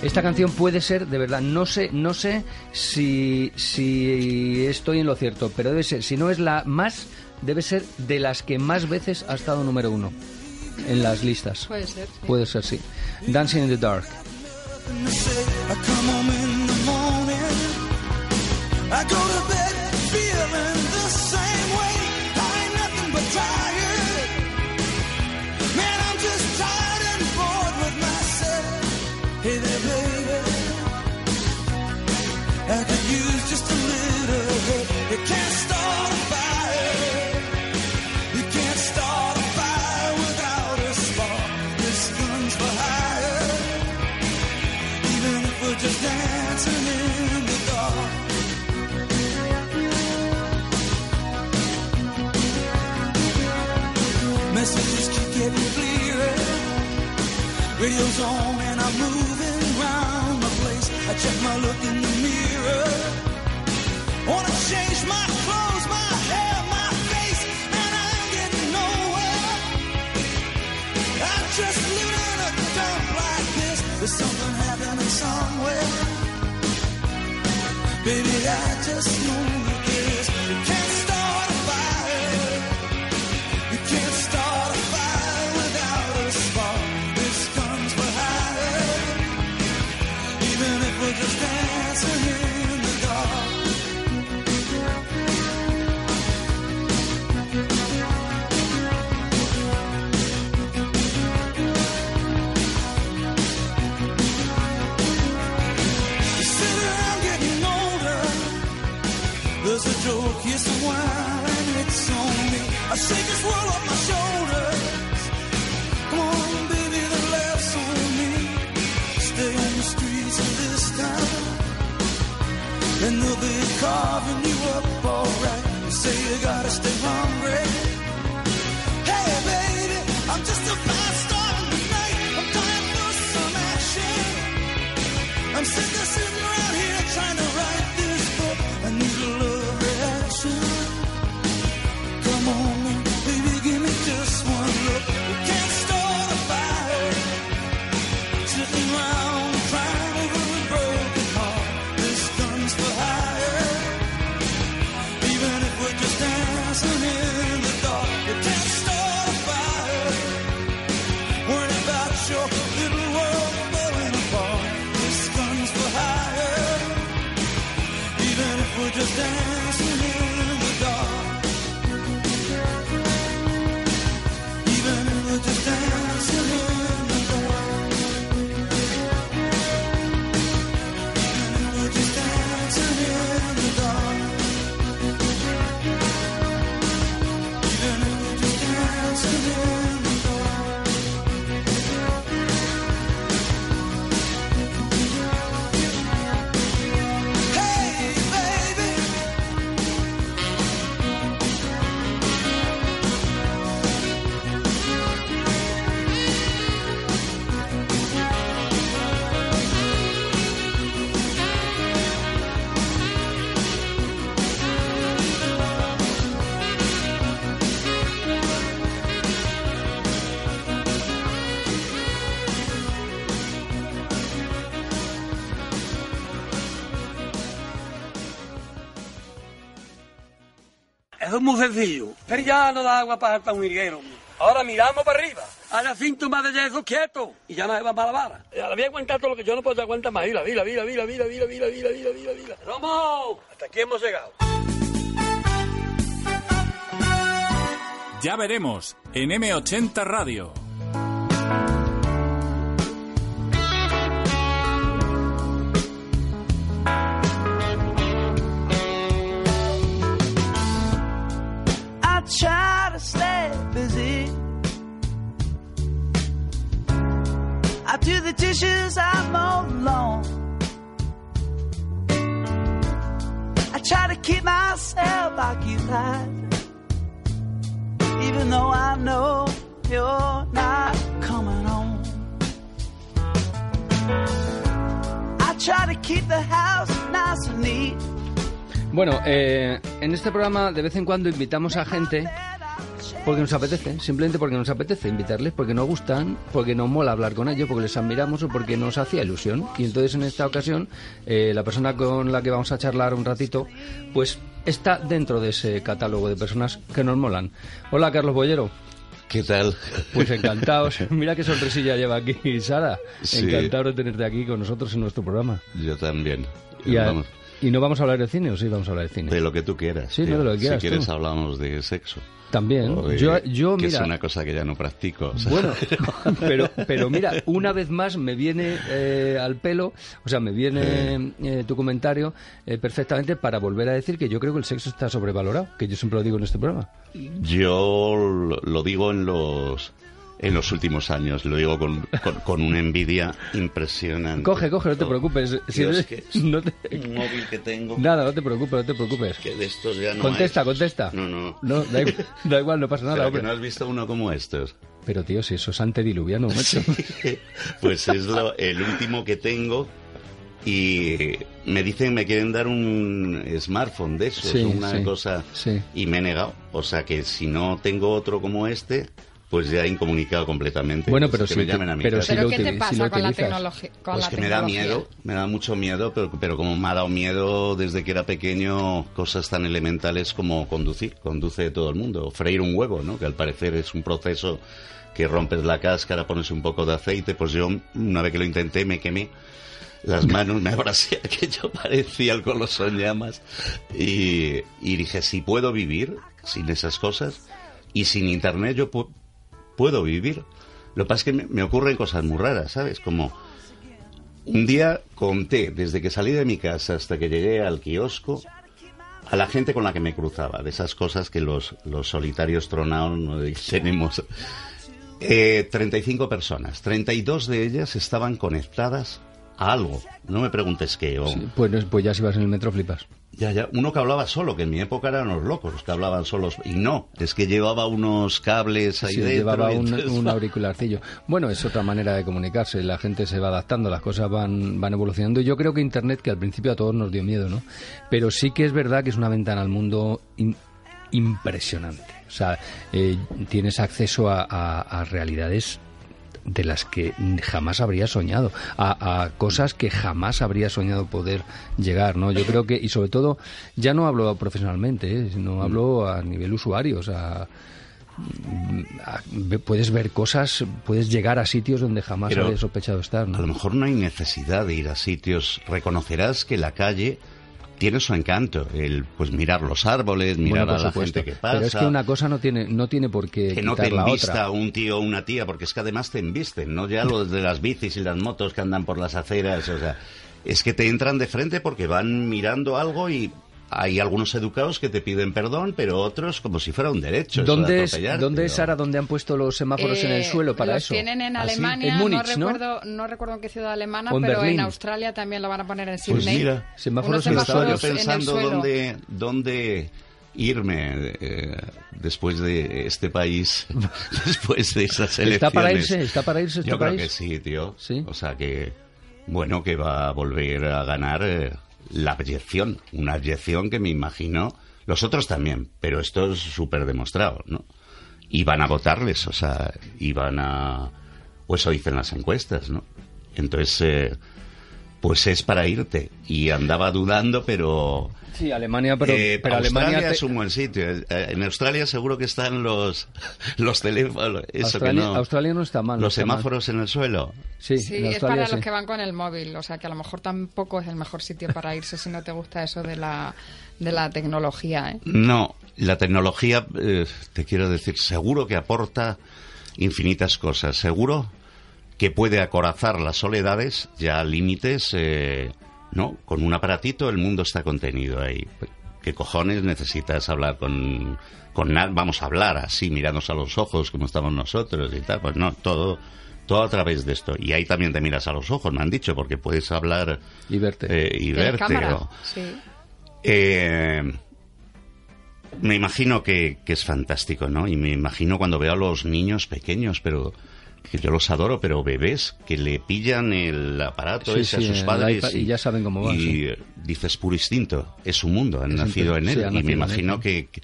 Esta canción puede ser, de verdad, no sé, no sé si, si estoy en lo cierto, pero debe ser, si no es la más, debe ser de las que más veces ha estado número uno en las listas. Puede ser. sí. Puede ser, sí. Dancing in the Dark. I come home in the morning. I go to bed Hey there, baby. Radio's on and I'm moving around the place. I check my look in the mirror. Wanna change my clothes, my hair, my face, and I ain't getting nowhere. I'm just living in a dump like this. There's something happening somewhere. Baby, I just know it's on me. I shake this world off my shoulders. Come on, baby, the laughs on me. Stay on the streets of this town, and they'll be carving you up alright. Say you gotta stay hungry. Hey, baby, I'm just a. I'm dying for some action. I'm sick of sitting around here trying to muy sencillo. Pero ya no da agua para un higuero. Ahora miramos para arriba. Haya síntomas de yeso quieto. Y ya no se va para la vara. Ya la voy a aguantar todo lo que yo no puedo aguantar más. Vila, vila, vila, vila, vila, vila, vila, vila, vila, vila, vila. ¡Romo! Hasta aquí hemos llegado. Ya veremos en M80 Radio. Bueno, eh, en este programa de vez en cuando invitamos a gente porque nos apetece, simplemente porque nos apetece invitarles, porque nos gustan, porque nos mola hablar con ellos, porque les admiramos o porque nos hacía ilusión. Y entonces en esta ocasión, eh, la persona con la que vamos a charlar un ratito, pues está dentro de ese catálogo de personas que nos molan. Hola, Carlos Bollero. ¿Qué tal? Pues encantados. Mira qué sonrisilla lleva aquí Sara. Sí. Encantado de tenerte aquí con nosotros en nuestro programa. Yo también. Y, a- Vamos, ¿y no vamos a hablar de cine o sí vamos a hablar de cine? de lo que tú quieras. Sí, tío. no, de lo que quieras Si quieres tú. hablamos de sexo. También. Yo, yo que mira, es una cosa que ya no practico. o sea. Bueno, pero, pero mira, una vez más me viene eh, al pelo, o sea, me viene eh, tu comentario eh, perfectamente para volver a decir que yo creo que el sexo está sobrevalorado, que yo siempre lo digo en este programa. Yo lo digo en los en los últimos años, lo digo con, con, con una envidia impresionante. Coge, coge, no te preocupes. Si Dios, eres- que es no te- un móvil que tengo. Nada, no te preocupes, no te preocupes. Que de estos ya no contesta, hay. contesta. No, no. No, da, igual, da igual, no pasa nada. ¿Será que hombre. no has visto uno como estos? Pero tío, si eso es antediluviano, macho. Pues es lo- el último que tengo y me dicen me quieren dar un smartphone de esos, Sí, una sí, cosa sí. y me he negado. O sea que si no tengo otro como este, pues ya incomunicado completamente. Bueno, Pues pero que si me llamen a mi pero si ¿Pero lo qué te si pasa lo con la, con Pues la que me da tecnología? miedo, me da mucho miedo, pero, pero como me ha dado miedo desde que era pequeño cosas tan elementales como conducir, conduce todo el mundo, o freír un huevo, ¿no? Que al parecer es un proceso que rompes la cáscara, pones un poco de aceite, pues yo una vez que lo intenté me quemé las manos, me abrasé que yo parecía el coloso en llamas y, y dije, si puedo vivir sin esas cosas y sin internet yo puedo vivir. Lo que pasa es que me, ocurren cosas muy raras, ¿sabes? Como un día conté, desde que salí de mi casa hasta que llegué al kiosco, a la gente con la que me cruzaba, de esas cosas que los, los solitarios tronados no tenemos. Eh, 35 personas, 32 de ellas estaban conectadas a algo. No me preguntes qué. O, pues, pues ya si vas en el metro flipas. Ya, ya, uno que hablaba solo, que en mi época eran los locos, los que hablaban solos. Y no, es que llevaba unos cables ahí Sí, dentro. llevaba un, entonces, un auricularcillo. Bueno, es otra manera de comunicarse. La gente se va adaptando, las cosas van, van evolucionando. Y yo creo que Internet, que al principio a todos nos dio miedo, ¿no? Pero sí que es verdad que es una ventana al mundo in- impresionante. O sea, eh, tienes acceso a, a- a realidades de las que jamás habría soñado, a, a cosas que jamás habría soñado poder llegar, ¿no? Yo creo que, y sobre todo, ya no hablo profesionalmente, ¿eh? sino hablo a nivel usuario, o sea, puedes ver cosas, puedes llegar a sitios donde jamás Pero habrías sospechado estar, ¿no? A lo mejor no hay necesidad de ir a sitios. Reconocerás que la calle tiene su encanto. El, pues mirar los árboles, mirar Bueno, a la supuesto. gente que pasa. Pero es que una cosa no tiene, no tiene por qué que no te envista otra. un tío o una tía, porque es que además te embisten, no ya lo de las bicis y las motos que andan por las aceras, o sea, es que te entran de frente porque van mirando algo y hay algunos educados que te piden perdón, pero otros como si fuera un derecho. ¿Dónde es, ¿Dónde es, Sara, donde han puesto los semáforos en el Eh, suelo para los eso? tienen en ¿Ah, sí? Alemania, En Múnich, no, ¿no? recuerdo, no recuerdo en qué ciudad alemana, O en pero Berlín. en Australia también lo van a poner en Pues Sydney. mira, Semáforos el estaba yo semáforos pensando suelo. dónde, dónde irme eh, después de este país, después de esas elecciones. ¿Está para irse? ¿Está para irse este Yo creo país? que sí, tío. ¿Sí? O sea que, bueno, que va a volver a ganar eh, la abyección. Una abyección que me imagino, los otros también, pero esto es súper demostrado, ¿no? Y van a votarles, o sea, y van a... O eso dicen las encuestas, ¿no? Entonces, eh, pues es para irte. Y andaba dudando, pero... Sí, Alemania, pero, Eh, pero Australia Alemania... te- es un buen sitio. Eh, En Australia seguro que están los, los teléfonos. Eso Australia, que no. Australia no está mal. los está mal. semáforos en el suelo. Sí, es para sí. los que van con el móvil, o sea que a lo mejor tampoco es el mejor sitio para irse si no te gusta eso de la, de la tecnología. ¿eh? No, la tecnología, eh, te quiero decir, seguro que aporta infinitas cosas. Seguro que puede acorazar las soledades ya a límites, eh, ¿no? Con un aparatito el mundo está contenido ahí. ¿Qué cojones necesitas hablar con, con Vamos a hablar así, mirándonos a los ojos como estamos nosotros y tal. Pues no, todo, todo a través de esto. Y ahí también te miras a los ojos, me han dicho, porque puedes hablar Y verte. eh, y ¿Tienes verte. cámara? o- Sí. eh, me imagino que, que es fantástico, ¿no? Y me imagino cuando veo a los niños pequeños, pero que yo los adoro, pero bebés que le pillan el aparato Sí, ese sí, a sus padres iPad, y ya saben cómo va, Y sí. dices puro instinto, es su mundo, han Es nacido en él. y me en imagino él. que, que-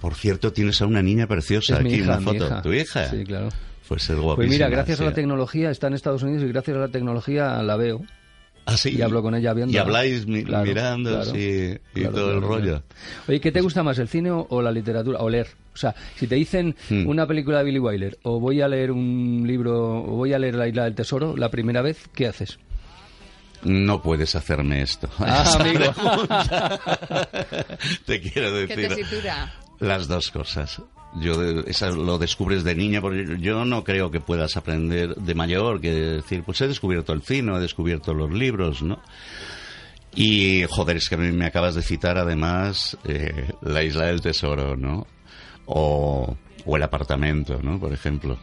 por cierto, tienes a una niña preciosa Es aquí, hija, una mi foto. hija. ¿Tu hija? Sí, claro. Pues es Pues guapísima. mira, gracias a la tecnología está en Estados Unidos y gracias a la tecnología la veo. Ah, sí. Y hablo con ella viendo. Y habláis mi- Claro, mirando, claro. sí, y Claro, todo el rollo. claro. Oye, ¿qué te gusta más, el cine o, la literatura? O leer. O sea, si te dicen Hmm. una película de Billy Wilder o voy a leer un libro o voy a leer La Isla del Tesoro la primera vez, ¿qué haces? No puedes hacerme esto. Ah, amigo. Te quiero ¿Qué decir tesitura? las dos cosas. Yo esa lo descubres de niña porque yo no creo que puedas aprender de mayor que decir, pues he descubierto el cine, he descubierto los libros, ¿no? Y joder, es que me acabas de citar además eh, la isla del tesoro, ¿no? O, o el apartamento, ¿no? Por ejemplo.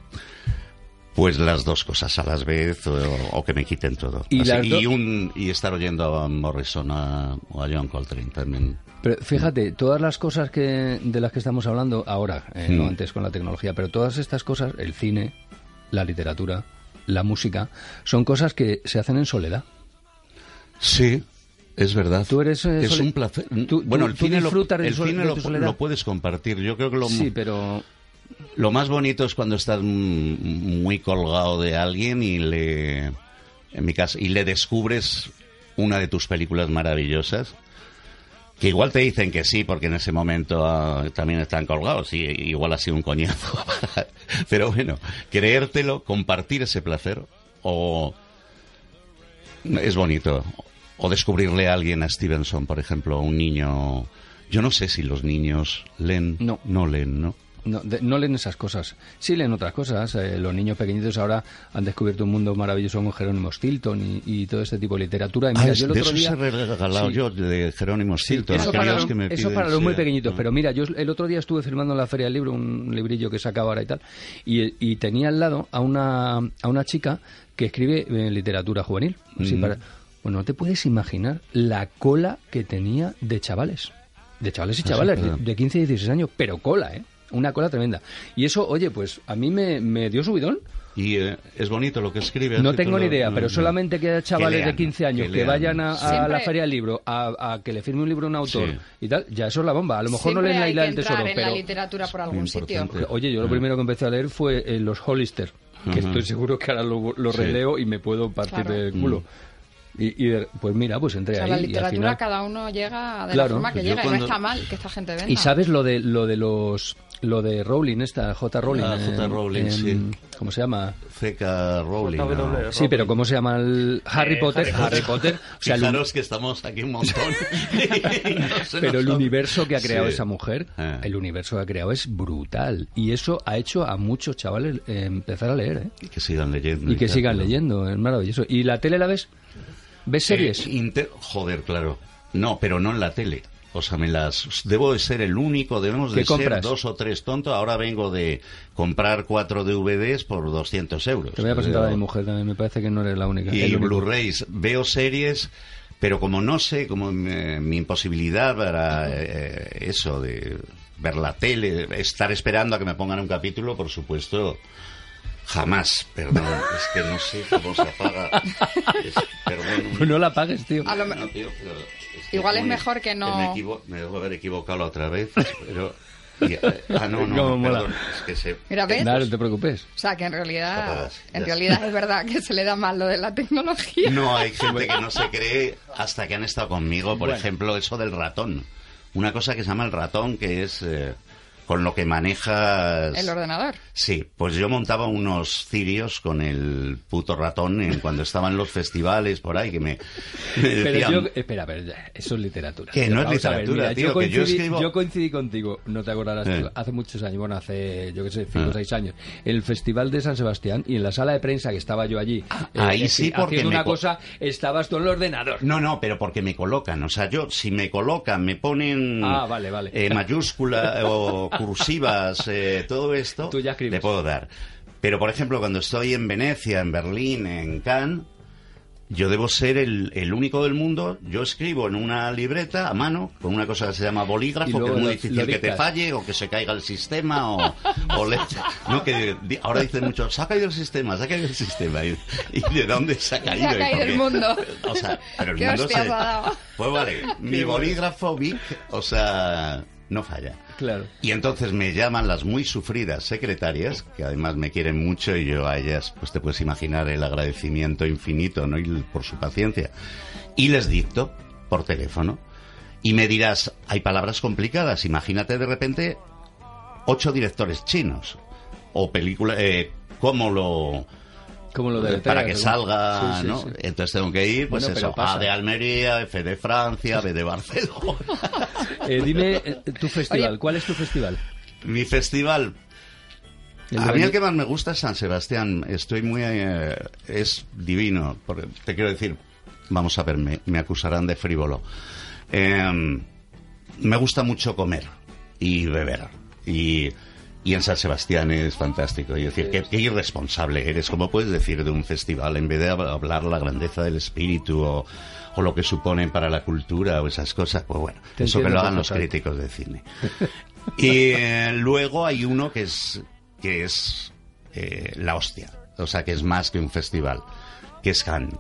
Pues las dos cosas a las vez o, o que me quiten todo. Y Así, y, un, y estar oyendo a Morrison a- o a John Coltrane también. Pero fíjate, todas las cosas que de las que estamos hablando ahora, eh, no Mm. antes con la tecnología, pero todas estas cosas, el cine, la literatura, la música, son cosas que se hacen en soledad. Sí, es verdad. Tú eres, eh, es un placer. tú- bueno, tú- el tú cine, lo, el cine lo, lo puedes compartir. Yo creo que lo, Sí, pero lo más bonito es cuando estás muy colgado de alguien y le, en mi caso, y le descubres una de tus películas maravillosas. Que igual te dicen que sí, porque en ese momento ah, también están colgados, y igual ha sido un coñazo. Pero bueno, creértelo, compartir ese placer, o es bonito. O descubrirle a alguien a Stevenson, por ejemplo, a un niño. Yo no sé si los niños leen. No. No leen, ¿no? No, de- no leen esas cosas. Sí leen otras cosas. eh, los niños pequeñitos ahora han descubierto un mundo maravilloso con Jerónimo Stilton y, y todo este tipo de literatura. Y Ah, mira, yo el de otro eso día- se he regalado Sí. yo, de Jerónimo Stilton. Eso para, los, que me eso piden, para los muy pequeñitos. Ah. Pero mira, yo el otro día estuve firmando en la Feria del Libro un librillo que sacaba ahora y tal. Y, y tenía al lado a una, a una chica que escribe eh, literatura juvenil. Así Ujú. para- bueno, no te puedes imaginar la cola que tenía de chavales. De chavales y Ah, sí, chavales, de, de 15 y 16 años, pero cola, ¿eh? Una cola tremenda. Y eso, oye, pues a mí me, me dio subidón. Y eh, es bonito lo que escribe. No tengo ni idea, pero no. solamente que haya chavales lean, de 15 años que vayan a, la feria del libro a, a que le firme un libro a un autor Sí. y tal, ya eso es la bomba. A lo mejor no leen la isla del tesoro, en pero... la literatura por algún sitio. Oye, yo lo Ah. primero que empecé a leer fue eh, los Hollister, que estoy seguro que ahora lo, lo Sí. releo y me puedo partir Claro. del culo. Y, y de- pues mira, pues O entré sea, ahí la y al literatura final... cada uno llega de Claro. la forma que llega y no está mal que esta gente venda. Y sabes lo de lo de los lo de Rowling esta J Rowling, Ah, J. en- Rowling, en- sí. ¿cómo se llama? C.K. Rowling. Sí, pero ¿cómo se llama el Harry Eh, Potter? Harry Harry Potter. O sea, Fijaros que estamos aquí un montón. No Pero el universo que ha creado Sí. esa mujer, Ah. el universo que ha creado es brutal. Y eso ha hecho a muchos chavales eh, empezar a leer, ¿eh? Y que sigan leyendo. Y que sigan leyendo, es maravilloso. ¿Y la tele la ves? ¿Ves series? Eh, inter- Joder, claro. No, pero no en la tele. O sea, me las debo de ser el único, debemos ¿Qué de compras? ser dos o tres tontos. Ahora vengo de comprar cuatro DVDs por 200 euros. Te voy a presentar a mi mujer también, me parece que no eres la única. y. Blu-rays. Veo series, pero como no sé, como mi, mi imposibilidad para eh, eso de ver la tele, estar esperando a que me pongan un capítulo, por supuesto, jamás. Perdón, es que no sé cómo se apaga. Es- perdón. Pues no la pagues, tío. A lo me- No, tío, pero es Igual es mejor que no- Me, equivo- me debo haber equivocado la otra vez, pero Y, eh, ah, no, no, perdón, es que se... Mira, ¿ves? No te preocupes. O sea, que en realidad, en realidad es verdad que se le da mal lo de la tecnología. No, hay gente que no se cree hasta que han estado conmigo. Por Bueno. ejemplo, eso del ratón. Una cosa que se llama el ratón, que es eh, con lo que manejas... El ordenador. Sí, pues yo montaba unos cirios con el puto ratón en, cuando estaban los festivales por ahí, que me, me Pero yo, espera, a ver, eso es literatura. Que no es ver, literatura, mira, tío, yo que yo coincidí, escribo- yo coincidí contigo, no te acordarás, Eh. hace muchos años, bueno, hace, yo qué sé, cinco o Ah. seis años, en el Festival de San Sebastián y en la sala de prensa que estaba yo allí, eh, ahí eh, sí, porque haciendo me una co- cosa, estabas tú en el ordenador. No, no, pero porque me colocan. O sea, yo, si me colocan, me ponen Ah, vale, vale. eh, mayúscula o cursivas, eh, todo esto, Tú ya escribes. le puedo dar. Pero, por ejemplo, cuando estoy en Venecia, en Berlín, en Cannes, yo debo ser el, el único del mundo. Yo escribo en una libreta a mano, con una cosa que se llama bolígrafo, que es muy lo- difícil lo que te falle o que se caiga el sistema o, o le- no, que ahora dicen mucho, se ha caído el sistema, se ha caído el sistema. ¿Y, y de dónde se ha Se ha caído? ¿Y caído el mundo. O sea, pero el ¿Qué mundo hostias se- ha dado? Pues vale, mi bolígrafo Vic, o sea, no falla. Claro. Y entonces me llaman las muy sufridas secretarias, que además me quieren mucho y yo a ellas, pues te puedes imaginar el agradecimiento infinito, ¿no? Y por su paciencia. Y les dicto por teléfono. Y me dirás, hay palabras complicadas. Imagínate de repente ocho directores chinos. O película, eh, ¿cómo lo, Como lo de para que salga, Sí, sí, ¿no? sí. Entonces tengo que ir, pues Bueno, eso. A de Almería, F de Francia, B de Barcelona. Eh, dime eh, tu festival, Oye. ¿cuál es tu festival? Mi festival, a mí el que más me gusta es San Sebastián. Estoy muy... eh, es divino. Porque te quiero decir, vamos a ver, me, me acusarán de frívolo. Eh, me gusta mucho comer y beber. Y, y en San Sebastián es fantástico. Y decir, qué, qué irresponsable eres. ¿Cómo puedes decir de un festival en vez de hab- hablar la grandeza del espíritu o, o lo que supone para la cultura o esas cosas? Pues bueno, Te eso que lo hagan los críticos de cine. Y eh, luego hay uno que es que es eh, la hostia, o sea que es más que un festival, que es Cannes.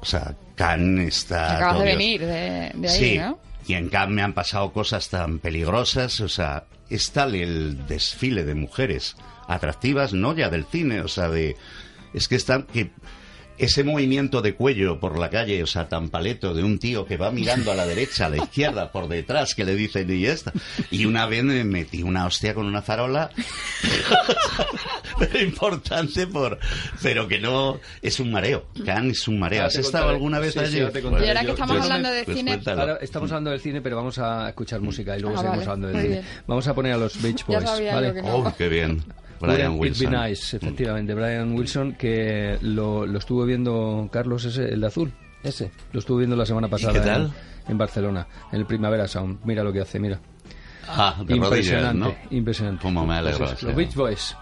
O sea, Cannes está. Acabas de venir de, de ahí, sí, ¿no? y en Cannes me han pasado cosas tan peligrosas, o sea, es tal el desfile de mujeres atractivas, no ya del cine, o sea, de es que están que ese movimiento de cuello por la calle, o sea, tan paleto de un tío que va mirando a la derecha, a la izquierda, por detrás, que le dicen y esta. Y una vez me metí una hostia con una farola, pero importante por, pero que no, es un mareo. Cannes es un mareo. ¿Has estado contaré. alguna vez Sí, allí? sí, ahora. Y ahora que estamos yo me- hablando de pues cine. Ahora estamos hablando del cine, pero vamos a escuchar música y luego Ah, seguimos vale, hablando del muy cine. bien. Vamos a poner a los Beach Ya Boys. sabía ¿vale? yo que no. Oh, qué bien. Brian Wilson. Be Nice, efectivamente. Brian Wilson, que lo, lo estuvo viendo Carlos, ese, el de azul. Ese. Lo estuvo viendo la semana pasada qué tal? En, en Barcelona, en el Primavera Sound. Mira lo que hace, mira. Ah, de rodillas, impresionante, ¿no? impresionante. Cómo me alegro. Los Beach Boys.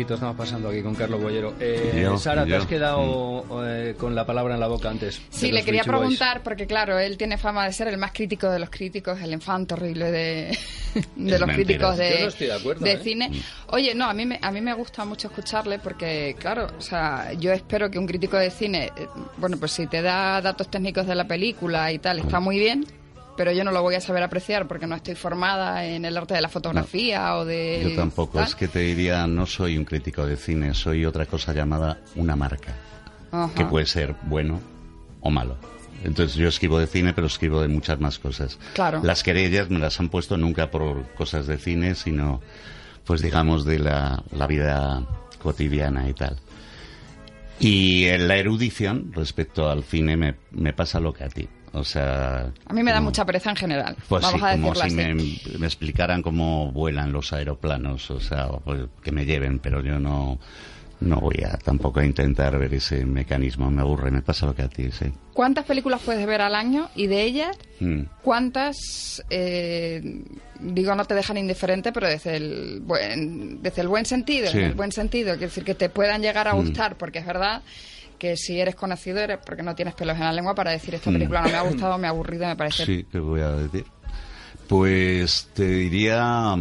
Ratito estamos pasando aquí con Carlos Bollero. Eh, Yo, Sara, te has quedado eh, con la palabra en la boca antes. Sí, le quería Beach Boys. preguntar, porque claro, él tiene fama de ser el más crítico de los críticos, el infante horrible de, los mentira. críticos de, Yo no estoy de acuerdo, ¿eh? cine. Oye, no, a mí, me, a mí me gusta mucho escucharle porque, claro, o sea, yo espero que un crítico de cine, eh, bueno, pues si te da datos técnicos de la película y tal, está muy bien, pero yo no lo voy a saber apreciar porque no estoy formada en el arte de la fotografía o de... Yo tampoco, tal. es que te diría, no soy un crítico de cine, soy otra cosa llamada una marca, Ajá. que puede ser bueno o malo. Entonces yo escribo de cine, pero escribo de muchas más cosas. Claro. Las querellas me las han puesto nunca por cosas de cine, sino, pues digamos, de la, la vida cotidiana y tal. Y en la erudición respecto al cine me, me pasa lo que a ti. O sea... A mí me da como- mucha pereza en general. Pues Vamos sí, a como si así. me, me explicaran cómo vuelan los aeroplanos, o sea, pues, que me lleven, pero yo no, no voy a tampoco a intentar ver ese mecanismo, me aburre, me pasa lo que a ti, sí. ¿Cuántas películas puedes ver al año? Y de ellas, Mm. ¿cuántas, eh, digo, no te dejan indiferente, pero desde el buen, desde el buen sentido, Sí. en el buen sentido, quiero decir, que te puedan llegar a Mm. gustar, porque es verdad que si eres conocido eres porque no tienes pelos en la lengua para decir esta Mm. película no me ha gustado, me ha aburrido, me parece Sí, ¿qué voy a decir? Pues te diría,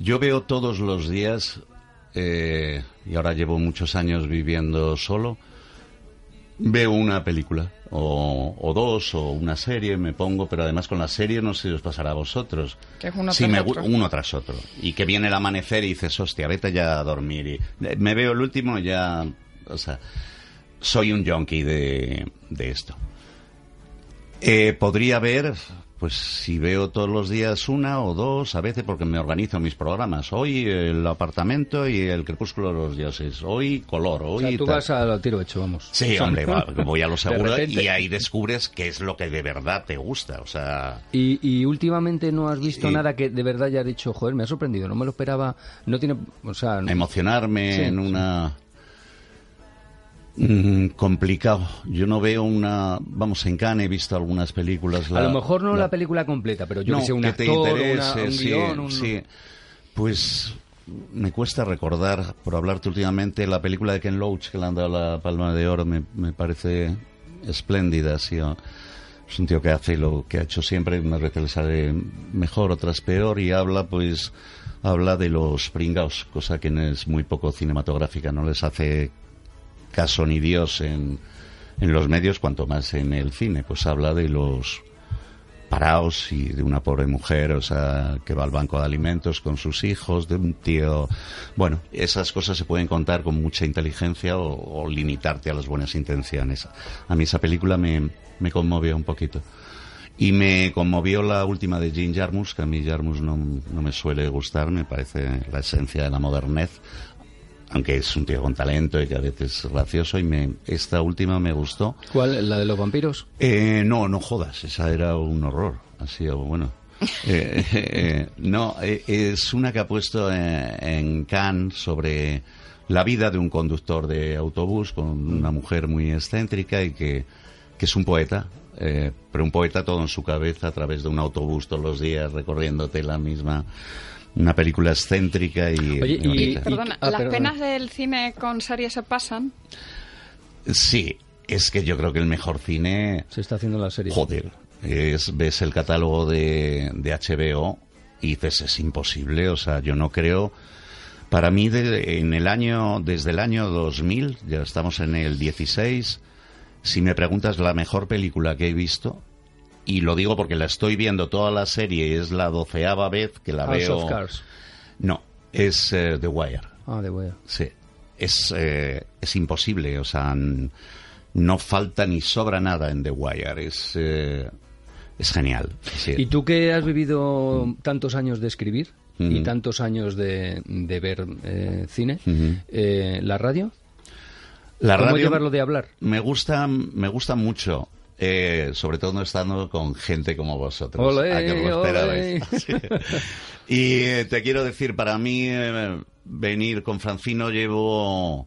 yo veo todos los días, eh, y ahora llevo muchos años viviendo solo, veo una película, o, o dos, o una serie, me pongo, pero además con la serie no sé si os pasará a vosotros. Que es uno Sí, tras me otro. uno tras otro. Y que viene el amanecer y dices, hostia, vete ya a dormir. Y me veo el último y ya, o sea, soy un junkie de, de esto. Eh, podría ver, pues si veo todos los días una o dos, a veces porque me organizo mis programas. Hoy el apartamento y el crepúsculo de los dioses. Hoy color, O hoy sea, tú vas a lo tiro hecho, vamos. Sí, O hombre, va, voy a lo seguro y ahí descubres qué es lo que de verdad te gusta. O sea, Y, y últimamente no has visto Y- nada que de verdad ya has dicho, joder, me ha sorprendido, no me lo esperaba, no tiene, o sea, emocionarme Sí, en sí. Una Mm, complicado yo no veo una vamos en Cannes he visto algunas películas a la- lo mejor no la, la- película completa, pero yo no, que sé, un que te una- interese, un sí, guion, un- sí. pues me cuesta recordar por hablarte últimamente la película de Ken Loach que le han dado la Palma de Oro me, me parece espléndida sí, es un tío que hace lo que ha hecho siempre unas veces le sale mejor otras peor y habla pues habla de los pringaos cosa que no es muy poco cinematográfica no les hace caso ni Dios en, en los medios, cuanto más en el cine. Pues habla de los paraos y de una pobre mujer, o sea, que va al banco de alimentos con sus hijos, de un tío. Bueno, esas cosas se pueden contar con mucha inteligencia o, limitarte a las buenas intenciones. A mí esa película me, me conmovió un poquito. Y me conmovió la última de Jim Jarmusch, que a mí Jarmusch no, no me suele gustar, me parece la esencia de la modernez, aunque es un tío con talento y que a veces es gracioso, y me, esta última me gustó. ¿Cuál? ¿La de los vampiros? Eh, no, no jodas, esa era un horror, ha sido bueno. Eh, eh, no, eh, es una que ha puesto eh, en Cannes sobre la vida de un conductor de autobús con una mujer muy excéntrica y que, que es un poeta, eh, pero un poeta todo en su cabeza a través de un autobús todos los días recorriéndote la misma. Una película excéntrica y. Oye, y- bonita. Perdona, Ah, ¿las perdona. penas del cine con series se pasan? Sí, es que yo creo que el mejor cine. Se está haciendo la serie. Joder, es, ves el catálogo de, de HBO y dices, es imposible, o sea, yo no creo... Para mí, de- en el año, desde el año 2000, ya estamos en el 16, si me preguntas la mejor película que he visto, y lo digo porque la estoy viendo toda la serie, es la doceava vez que la House veo... of Cards. No, es eh, The Wire. Ah, de Wire. Sí. es, eh, es imposible, o sea, no falta ni sobra nada en The Wire, es, eh, es genial. sí. ¿Y tú que has vivido tantos años de escribir y tantos años de, de ver eh, cine, eh, la radio? La ¿Cómo radio llevarlo de hablar? me gusta, me gusta mucho. Eh, sobre todo estando con gente como vosotros. Olé, a que os lo olé. esperabais. Sí. Y eh, te quiero decir, para mí eh, venir con Francino llevo,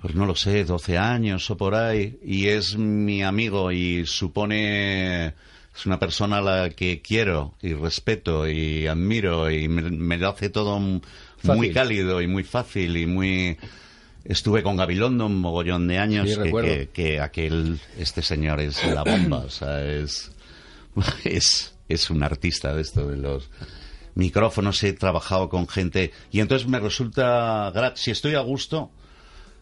pues no lo sé, 12 años o por ahí, y es mi amigo y supone, es una persona a la que quiero y respeto y admiro y me, me lo hace todo muy cálido y muy fácil y muy... Estuve con Gabilondo un mogollón de años Sí, que, que- que aquel, este señor es la bomba, o sea, es, es, es un artista de esto de los micrófonos, he trabajado con gente y entonces me resulta grato, si estoy a gusto,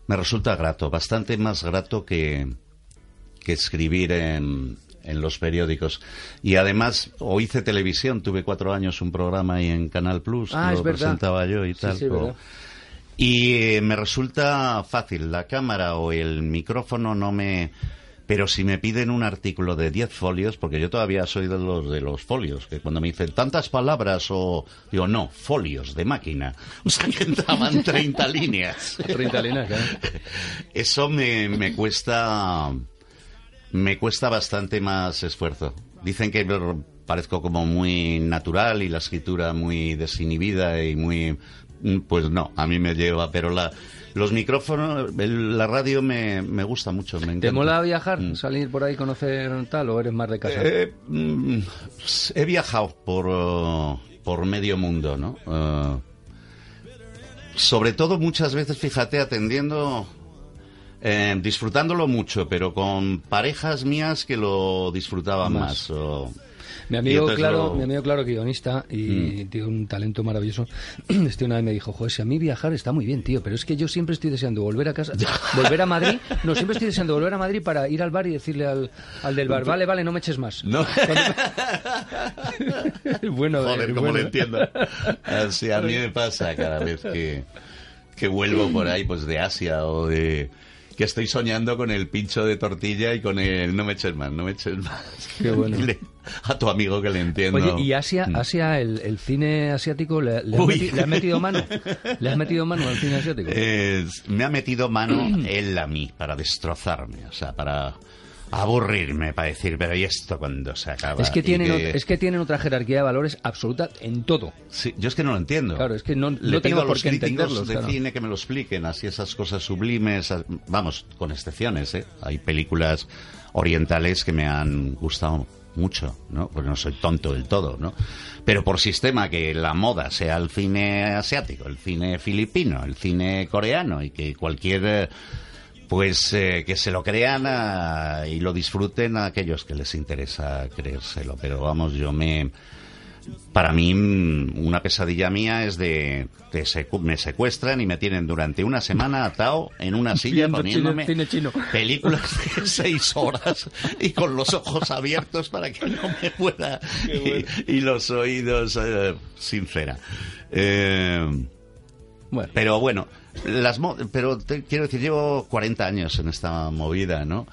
me resulta grato, bastante más grato que, que escribir en, en los periódicos. Y además, o hice televisión, tuve cuatro años un programa ahí en Canal Plus, Ah, lo es presentaba yo y Sí, tal. sí, verdad. Y eh, me resulta fácil, la cámara o el micrófono no me... Pero si me piden un artículo de 10 folios, porque yo todavía soy de los de los folios, que cuando me dicen tantas palabras o... Digo, no, folios de máquina. O sea, que entraban 30 líneas. 30 líneas, claro. Eso me, me cuesta... Me cuesta bastante más esfuerzo. Dicen que parezco como muy natural y la escritura muy desinhibida y muy... Pues no, a mí me lleva, pero la, los micrófonos, el- la radio me, me gusta mucho. Me ¿Te mola viajar? Mm. ¿Salir por ahí, conocer tal o eres más de casa? Eh, mm, he viajado por, uh, por medio mundo, ¿no? Uh, sobre todo muchas veces, fíjate, atendiendo, eh, disfrutándolo mucho, pero con parejas mías que lo disfrutaban Más. más. o- Mi amigo, claro, lo- Mm. mi amigo claro, guionista y tiene un talento maravilloso. Este una vez me dijo, joder, si a mí viajar está muy bien, tío, pero es que yo siempre estoy deseando volver a casa, volver a Madrid. No, siempre estoy deseando volver a Madrid para ir al bar y decirle al, al del bar, vale, vale, no me eches más. No. bueno, Joder, eh, cómo lo entiendo. Así a mí me pasa cada vez que, que vuelvo por ahí, pues de Asia o de... Que estoy soñando con el pincho de tortilla y con el no me eches más, no me eches más. Qué bueno. Le- A tu amigo que le entiendo. Oye, ¿y Asia, Asia el, el cine asiático, le, le has Uy. meti- le has metido mano? ¿Le has metido mano al cine asiático? Es- me ha metido mano él a mí para destrozarme, o sea, para aburrirme, para decir, pero ¿y esto cuando se acaba? es, que tienen, es que tienen otra jerarquía de valores absoluta en todo. Sí, yo es que no lo entiendo. Claro, es que no, Le no pido tengo a por los qué críticos de claro. cine que me lo expliquen, así esas cosas sublimes, vamos, con excepciones, ¿eh? Hay películas orientales que me han gustado mucho, ¿no? Porque no soy tonto del todo, ¿no? Pero por sistema que la moda sea el cine asiático, el cine filipino, el cine coreano y que cualquier... Pues eh, que se lo crean y lo disfruten a aquellos que les interesa creérselo. Pero vamos, yo me, para mí, mm, una pesadilla mía es de que secu- me secuestran y me tienen durante una semana atado en una silla poniéndome chino. películas de seis horas y con los ojos abiertos para que no me pueda y, y los oídos eh, sin cera. Eh, Bueno. pero bueno, las mo- pero te- quiero decir, llevo 40 años en esta movida, ¿no?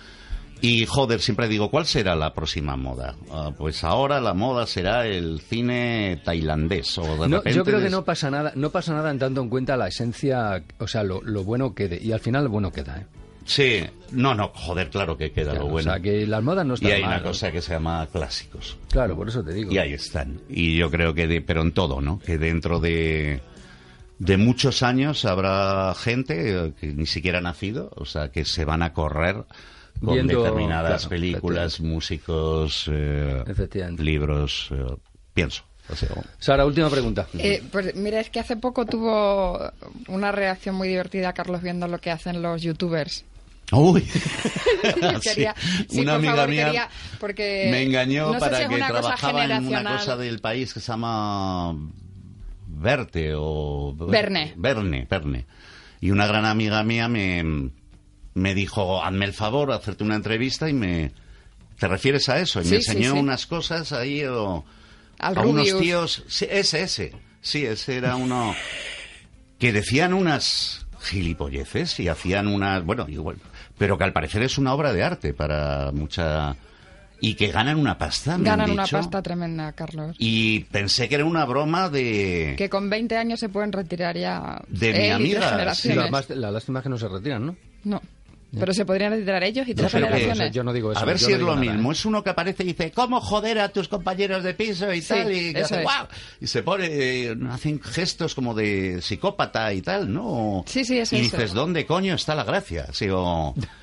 Y joder, siempre digo, ¿cuál será la próxima moda? Ah, pues ahora la moda será el cine tailandés. O de No, yo creo que no pasa nada, no pasa nada en tanto en cuenta la esencia, o sea, lo, lo bueno quede. Y al final lo bueno queda, ¿eh? Sí, no, no, joder, claro que queda Claro, lo bueno. O sea, que las modas no están y hay mal, una cosa que se llama clásicos. Claro, por eso te digo. Y ahí están. Y yo creo que, de- pero en todo, ¿no? Que dentro de, de muchos años habrá gente eh, que ni siquiera ha nacido, o sea, que se van a correr con Viendo, determinadas claro, películas, músicos, eh, libros, eh, pienso. O sea, Sara, última pregunta. Eh, pues mira, es que hace poco tuvo una reacción muy divertida Carlos viendo lo que hacen los youtubers. Uy, Quería- Sí, sí, una por amiga favor, mía quería- porque me engañó no sé para que trabajaba en una cosa del país que se llama Verte o Verne. Verne, Verne. Y una gran amiga mía me, me dijo, hazme el favor, hacerte una entrevista y me... ¿Te refieres a eso? Y Sí, me enseñó sí. unas cosas ahí o... Al a unos tíos... Sí, ese, ese. Sí, ese era uno... Que decían unas gilipolleces y hacían unas, bueno, igual, pero que al parecer es una obra de arte para mucha y que ganan una pasta, me han Ganan una dicho. pasta tremenda, Carlos. Y pensé que era una broma de Que con 20 años se pueden retirar ya. De mi y amiga, Sí, la, la lástima es que no se retiran, ¿no? No. Pero se podrían retirar ellos y No, tres que- generaciones. yo no digo eso. a ver si no es lo nada, mismo. ¿eh? Es uno que aparece y dice, ¿cómo joder a tus compañeros de piso y Sí, tal? Y, que hace. "Guau", y se pone, eh, hacen gestos como de psicópata y tal, ¿no? Sí, sí, es Y eso. dices, ¿dónde coño está la gracia? Sí, o-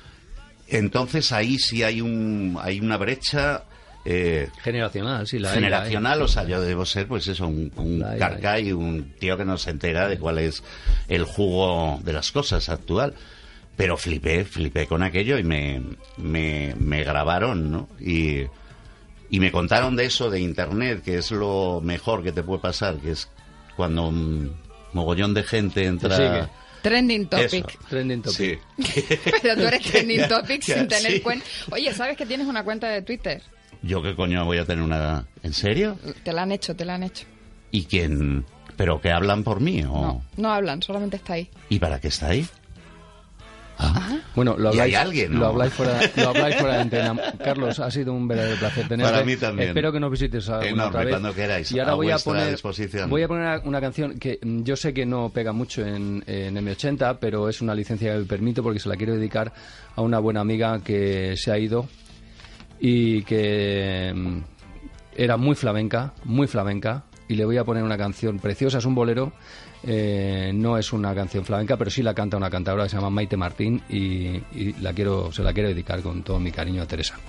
Entonces ahí sí hay, un, hay una brecha eh, Generacional, sí, la hay. generacional, o sea, yo debo ser, pues eso, un, un La hay, carcay, un tío que no se entera de cuál es el jugo de las cosas actual. Pero flipé, flipé con aquello y me, me, me grabaron, ¿no? Y, y me contaron de eso, de Internet, que es lo mejor que te puede pasar, que es cuando un mogollón de gente entra... Trending topic. Eso. Trending topic. Sí. Pero tú eres trending topic sin tener sí. cuenta. Oye, ¿sabes que tienes una cuenta de Twitter? ¿Yo qué coño voy a tener una...? ¿En serio? Te la han hecho, te la han hecho. ¿Y quién...? ¿Pero que hablan por mí o...? No, no hablan, solamente está ahí. ¿Y para qué está ahí? Ah, Bueno, lo Y habláis, hay alguien, ¿no? lo habláis fuera, lo habláis fuera de antena. Carlos, ha sido un verdadero placer tenerte. Para mí también. Espero que nos visites alguna Enorme, otra vez. cuando queráis, Y ahora a voy a poner, disposición. voy a poner una, una canción que mm, yo sé que no pega mucho en, en M80, pero es una licencia que me permito porque se la quiero dedicar a una buena amiga que se ha ido y que mm, era muy flamenca, muy flamenca, y le voy a poner una canción preciosa, es un bolero, eh, no es una canción flamenca, pero sí la canta una cantadora que se llama Maite Martín y, y la quiero, se la quiero dedicar con todo mi cariño a Teresa.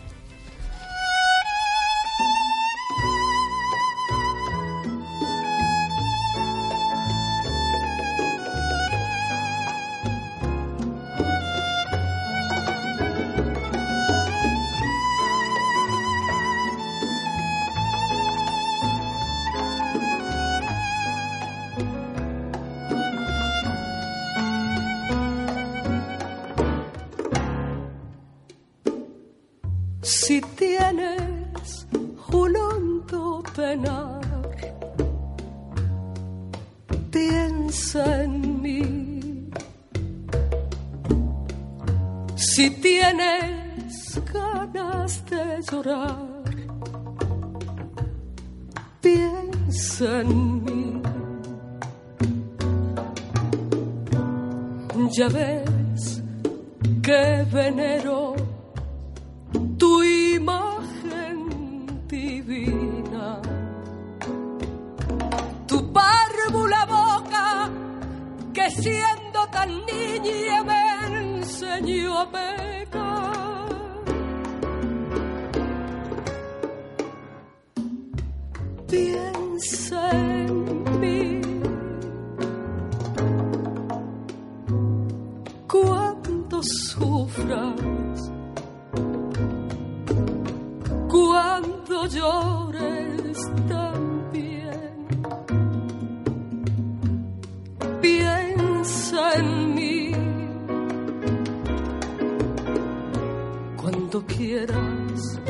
Quieras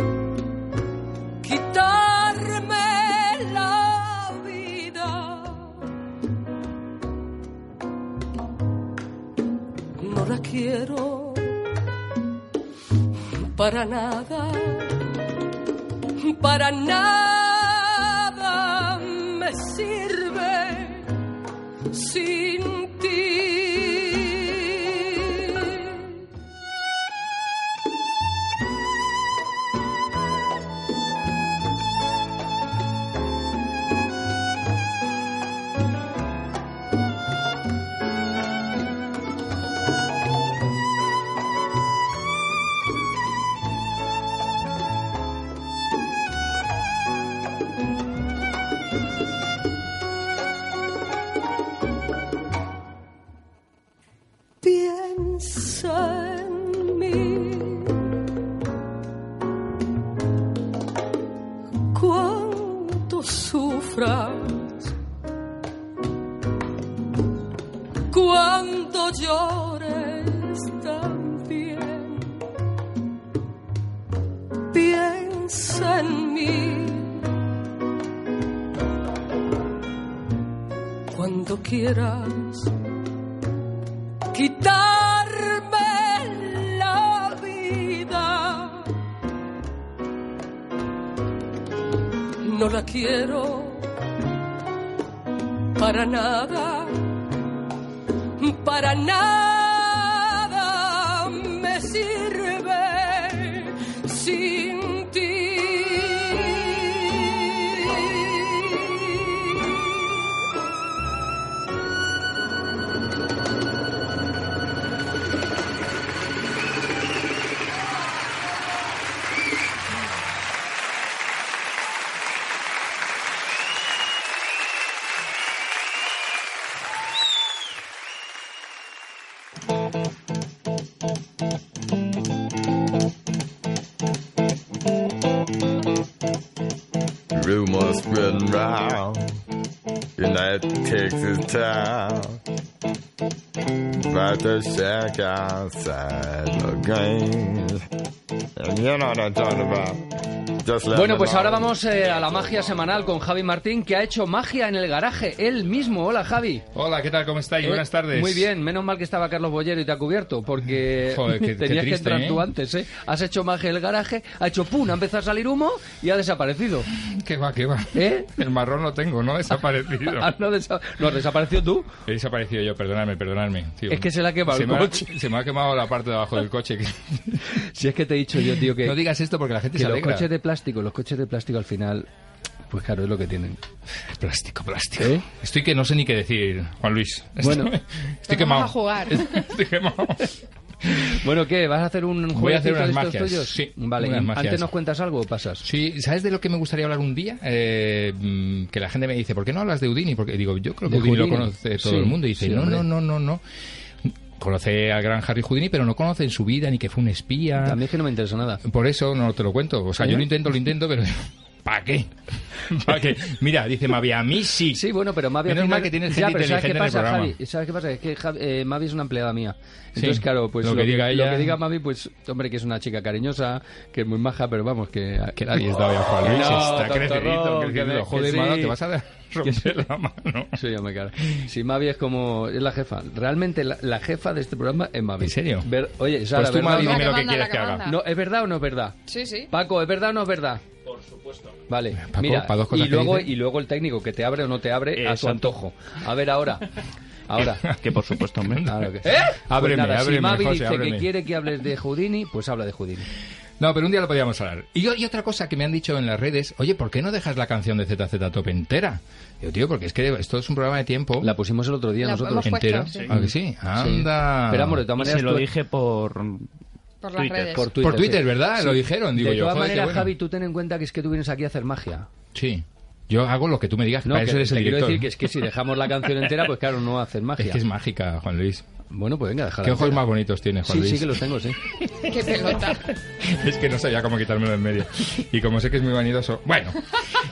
quitarme la vida. No la quiero para nada outside Let Bueno, pues ahora vamos eh, a la magia semanal con Javi Martín, que ha hecho magia en el garaje, él mismo. Hola, Javi. Hola, ¿qué tal? ¿Cómo estáis? Eh, Buenas tardes. Muy bien, menos mal que estaba Carlos Bollero y te ha cubierto, porque Joder, qué- qué tenías que entrar ¿eh? tú antes, ¿eh? Has hecho magia en el garaje, ha hecho pum, ha empezado a salir humo y ha desaparecido. ¿Qué va, qué va? ¿Eh? El marrón lo tengo, no ha desaparecido. Ah, ¿No, desa- ¿No has desaparecido tú? He desaparecido yo, perdonadme, perdonadme. tío. Es que se le ha quemado Se el me ha- coche. se me ha quemado la parte de abajo del coche. que- Si es que te he dicho yo, tío, que, No digas esto porque la gente que se los alegra. coches de plástico, los coches de plástico al final, pues claro, es lo que tienen. Plástico, plástico. ¿Eh? Estoy que no sé ni qué decir, Juan Luis. Bueno. estoy, estoy Vamos quemado. a jugar. Estoy quemado. Bueno, ¿qué? ¿Vas a hacer un Voy a hacer unas de estos magias, tuyos? sí, Vale, unas ¿y magias. ¿antes nos cuentas algo o pasas? Sí, ¿sabes de lo que me gustaría hablar un día? Eh, mm, que la gente me dice, ¿por qué no hablas de Udini? Porque digo, yo creo que ¿De Udini lo conoce todo Sí, el mundo. Y dice, sí, no, no, no, no, no. Conoce al gran Harry Houdini, pero no conoce en su vida ni que fue un espía. A mí es que no me interesa nada. Por eso no te lo cuento. O sea, ¿Eh? yo lo intento, lo intento, pero... ¿Para qué? ¿Para qué? Mira, dice Mavi, a mí sí. Sí, bueno, pero Mavi Menos mal que tienes Ya, gente pero ¿sabes qué inteligente en el pasa, programa. Javi? ¿Sabes qué pasa? Es que Javi- eh, Mavi es una empleada mía. Entonces, Sí, claro, pues lo que diga ella- Lo que diga Mavi, pues, hombre, que es una chica cariñosa, que es muy maja, pero vamos, que... Que nadie está bien, Juan Luis. No, está crecidito, me- Joder, mano, sí. te vas a romper la mano. Sí, hombre, claro. Si Mavi es como... Es la jefa. Realmente la, la jefa de este programa es Mavi. ¿En serio? Ver- oye, Sara, Pues tú, ¿verdad Mavi, dime lo que la que haga. No, ¿es verdad o no es verdad? Sí, sí. Paco, ¿es verdad o no es verdad? Por supuesto. Vale, Paco, mira, ¿para dos cosas y luego, y luego el técnico que te abre o no te abre a su antojo. A ver ahora. Ahora. Que por supuesto, hombre. Claro que- ¿Eh? Ábreme, Pues nada, ábreme, si Mavi José, dice ábreme. que quiere que hables de Houdini, pues habla de Houdini. No, pero un día lo podíamos hablar. Y, yo- y otra cosa que me han dicho en las redes, oye, ¿por qué no dejas la canción de ZZ Top entera? Digo, tío, porque es que esto es un programa de tiempo. La pusimos el otro día La nosotros. hemos puesto, sí. ¿Ah, que sí? Anda. Pero, amor, de todas maneras... se lo tú- dije por... Por las Twitter. redes. por Twitter, Por Twitter, sí. ¿verdad? Sí. Lo dijeron, digo de yo. todas joder, qué maneras, bueno. Javi, tú ten en cuenta que es que tú vienes aquí a hacer magia. Sí. Yo hago lo que tú me digas, No, para que eso eres te el quiero director. decir que es que si dejamos la canción entera, pues claro, no haces magia. Es que es mágica, Juan Luis. Bueno, pues venga, déjala. ¿Qué ojos entera. más bonitos tienes, Juan Sí, Luis? sí que los tengo, sí. Qué pelota. Es que no sabía cómo quitármelo de en medio. Y como sé que es muy vanidoso. Bueno.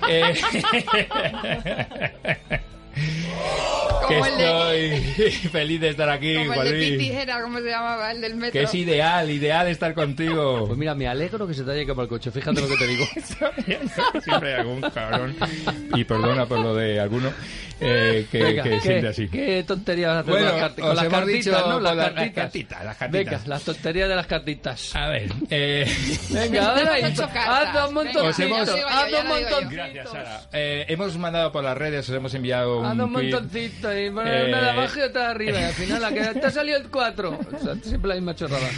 eh, que el de- estoy feliz de estar aquí, Como el Juan de Pete Luis. Tijera, ¿cómo se llamaba? El del metro. Que es ideal, ideal estar contigo. Pues mira, me alegro que se te haya quemado el coche. Fíjate lo que te digo. Siempre hay algún cabrón. Y perdona por lo de alguno eh, que, Venga, que ¿qué, siente así. ¿Qué tonterías vas a hacer Bueno, con las, con las hemos cartitas, dicho ¿no? Las con las cartitas. cartitas, las cartitas. Venga, las tonterías de las cartitas. A ver, eh, Venga, ahora Hemos hecho cartas. haz un montón. Hemos- haz un montón. Gracias, Sara. Eh, hemos mandado por las redes, os hemos enviado Haz un, un tweet. montoncito y poner Eh, una de abajo y otra de arriba. Y al final la que te ha salido el 4. O sea, siempre la misma chorrada.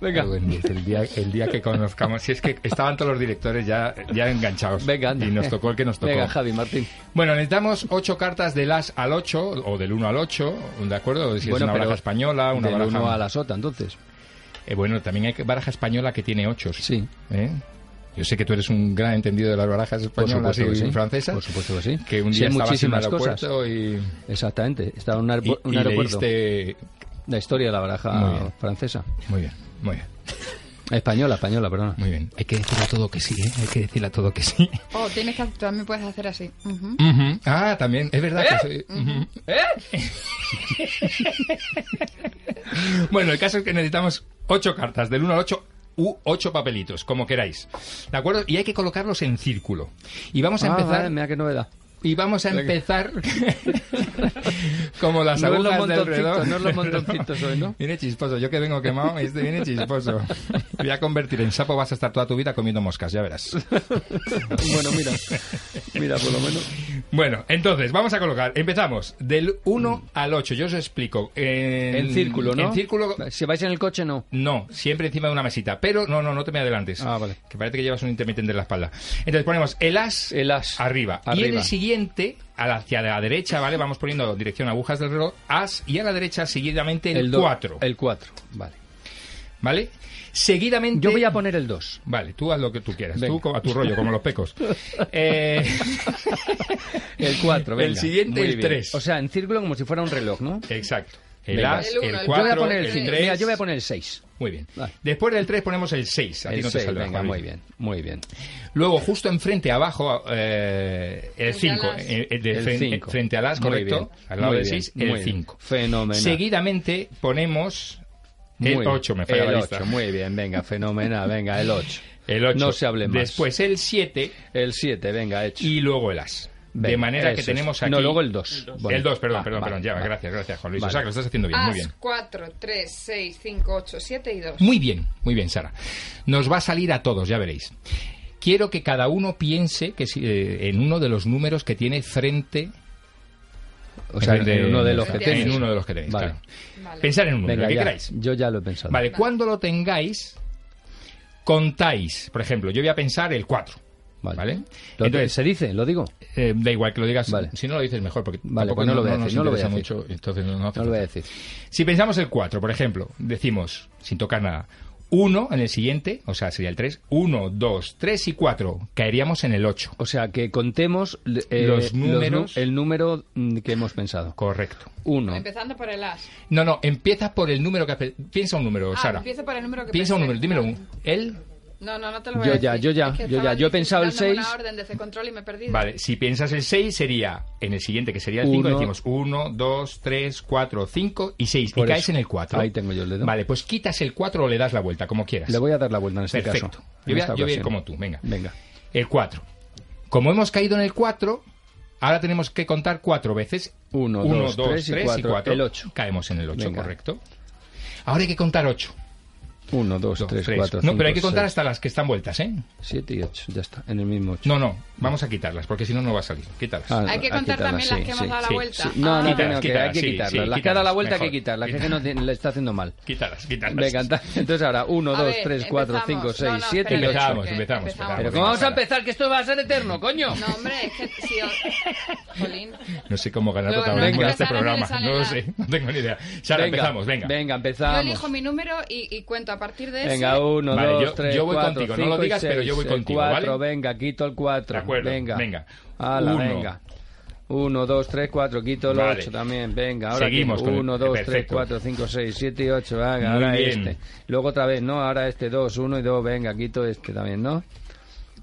Venga. El día, el día que conozcamos, si es que estaban todos los directores ya, ya enganchados. Venga, anda. Y nos tocó el que nos tocó. Venga, Javi, Martín. Bueno, necesitamos ocho cartas del as al 8, o del 1 al 8, ¿de acuerdo? Si es una baraja española, una Del baraja... uno a la sota, entonces. Eh, bueno, también hay baraja española que tiene ochos. Sí. ¿eh? Yo sé que tú eres un gran entendido de las barajas españolas y sí. francesas. Por supuesto que sí. Que un día estabas en un muchísimas aeropuerto y, Exactamente. Estaba en un, y, un y aeropuerto. leíste... La historia de la baraja Muy francesa. Muy bien, muy bien, Española, española, perdona. muy bien. Hay que decirle a todo que sí, ¿eh? Hay que decirle a todo que sí. Oh, tienes que, también puedes hacer así. Ah, también, es verdad que soy... ujú. Bueno, el caso es que necesitamos ocho cartas, del 1 al 8 u ocho papelitos, como queráis. ¿De acuerdo? Y hay que colocarlos en círculo. Y vamos a Ah, empezar... vale, mira qué novedad. Y vamos a empezar como las No agujas del reloj. no es los montoncitos hoy, ¿no? Viene chisposo. Yo que vengo quemado, este viene chisposo. Te voy a convertir en sapo, vas a estar toda tu vida comiendo moscas, ya verás. bueno, mira. Mira, por lo menos. Bueno, entonces, vamos a colocar. Empezamos del 1 al 8. Yo os explico. En, En círculo, ¿no? En círculo. Si vais en el coche, no. No, siempre encima de una mesita. Pero no, no, no te me adelantes. Ah, vale. Que parece que llevas un intermitente en la espalda. Entonces ponemos el as, El as. arriba. Y en Arriba. el siguiente, la- hacia la derecha, ¿vale? Vamos poniendo dirección agujas del reloj, as, y a la derecha seguidamente el do- 4. El 4, vale. ¿Vale? Seguidamente. Yo voy a poner el 2. Vale, tú haz lo que tú quieras. Venga. Tú a tu rollo, como los pecos. Eh, El 4, El venga. siguiente, Muy el bien. tres. O sea, en círculo como si fuera un reloj, ¿no? Exacto. El Venga. as, El uno, el el 4, yo voy a poner el el 5. 3. Mira, yo voy a poner el 6. Muy bien. Vale. Después del 3 ponemos el 6. A ti El no te 6, saldrá, venga, muy bien, muy bien. Luego, justo enfrente, abajo, eh, el Frente 5. al as. El cinco. frente al as, Muy correcto. bien, Al lado muy del bien, 6, muy el bien. 5. Fenomenal. Seguidamente ponemos el Muy 8. Me falla El la 8, vista. muy bien, venga, fenomenal, venga, el 8. El 8. No se hable más. Después el 7 El 7, venga, hecho. y luego el as. De manera que tenemos aquí... No, luego el 2. El 2, perdón, perdón, vale, perdón. Ya, vale. gracias, gracias, Juan Luis. Vale. O sea, que lo estás haciendo bien, muy bien. 4, 3, 6, 5, 8, 7 y 2. Muy bien, muy bien, Sara. Nos va a salir a todos, ya veréis. Quiero que cada uno piense que si- eh, en uno de los números que tiene frente. O sea, frente- en uno de los que tenéis. En uno de los que tenéis, Vale. claro. Vale. Pensar en un número, Venga, que ya. queráis. Yo ya lo he pensado. Vale, cuando lo tengáis, contáis. Por ejemplo, yo voy a pensar el 4. Vale. ¿Vale? Lo- Entonces, ¿Se dice? ¿Lo digo? eh, da igual que lo digas. Vale. Si no lo dices mejor, porque Vale, tampoco pues no lo voy a decir, no lo voy a interesa decir. mucho. Entonces no, no hace No lo voy a decir. Si pensamos el 4, por ejemplo, decimos, sin tocar nada, 1 en el siguiente, o sea, sería el 3, 1, 2, 3 y 4, caeríamos en el 8. O sea, que contemos eh, Los números. el número mm, que hemos pensado. Correcto. Uno. Empezando por el as. No, no, empieza por el número que... Piensa un número, Ah, Sara. empiezo por el número que Piensa un pensé. número, dímelo Vale. un. ¿El? No, no, no te lo voy Yo a ya, decir. yo ya, Es que yo ya. Yo he pensado el dándome 6. una orden de ese control y me he perdido. Vale, si piensas el 6 sería en el siguiente, que sería el 5, Uno. decimos 1, 2, 3, 4, 5 y 6. Y Por caes eso. en el 4. Ahí tengo yo el dedo. Vale, pues quitas el 4 o le das la vuelta, como quieras. Le voy a dar la vuelta en este Perfecto. caso. Yo a, esta yo voy a ir como tú, venga. Venga. El 4. Como hemos caído en el 4, ahora tenemos que contar cuatro veces. Uno, 1, dos, 2, tres y 3 y cuatro. 4. El ocho. Caemos en el 8, Venga. correcto. Ahora hay que contar 8. 1, 2, 3, 4, 5, No, pero hay que contar hasta las que están vueltas, ¿eh? 7 y 8. Ya está, en el mismo 8. No, no, vamos a quitarlas, porque si no, no va a salir. Quítalas. Ah, Hay que contar quitarlas, también las sí, que hemos sí, dado la sí, vuelta. Sí, No, Ah. no, Quítalas, no, que quítalas, hay que quitarlas. las que ha dado la vuelta hay que quitarlas. La gente no tiene- le está haciendo mal. Quítalas, quítalas. Venga, entonces ahora 1, A 2, ver, 3, 4, 5, empezamos. 6, No, no, 7 y espera, 8. Empezamos, que empezamos. Pero ¿cómo vamos a empezar? Que esto va a ser eterno, coño. No, hombre, es que si os... Jolín. No sé cómo ganar protagonismo en este programa. No lo la- sé, no tengo ni idea. Sara, empezamos, venga. Venga, Yo empezamos. elijo mi número y, y cuento a partir de ese. Venga, 1, Vale, 2, yo- 3, yo voy 4, contigo, no 5 lo digas, y pero yo voy 6. contigo, 4, ¿vale? venga, quito el 4. De acuerdo, venga. venga. Uno. venga. 1, 2, 3, 4, quito el Vale. 8 también, venga. Ahora Seguimos con el- 1, 2, 3, perfecto. 4, 5, 6, 7 y 8, venga, Muy ahora bien. este. Luego otra vez, ¿no? Ahora este 2, 1 y 2, venga, quito este también, ¿no?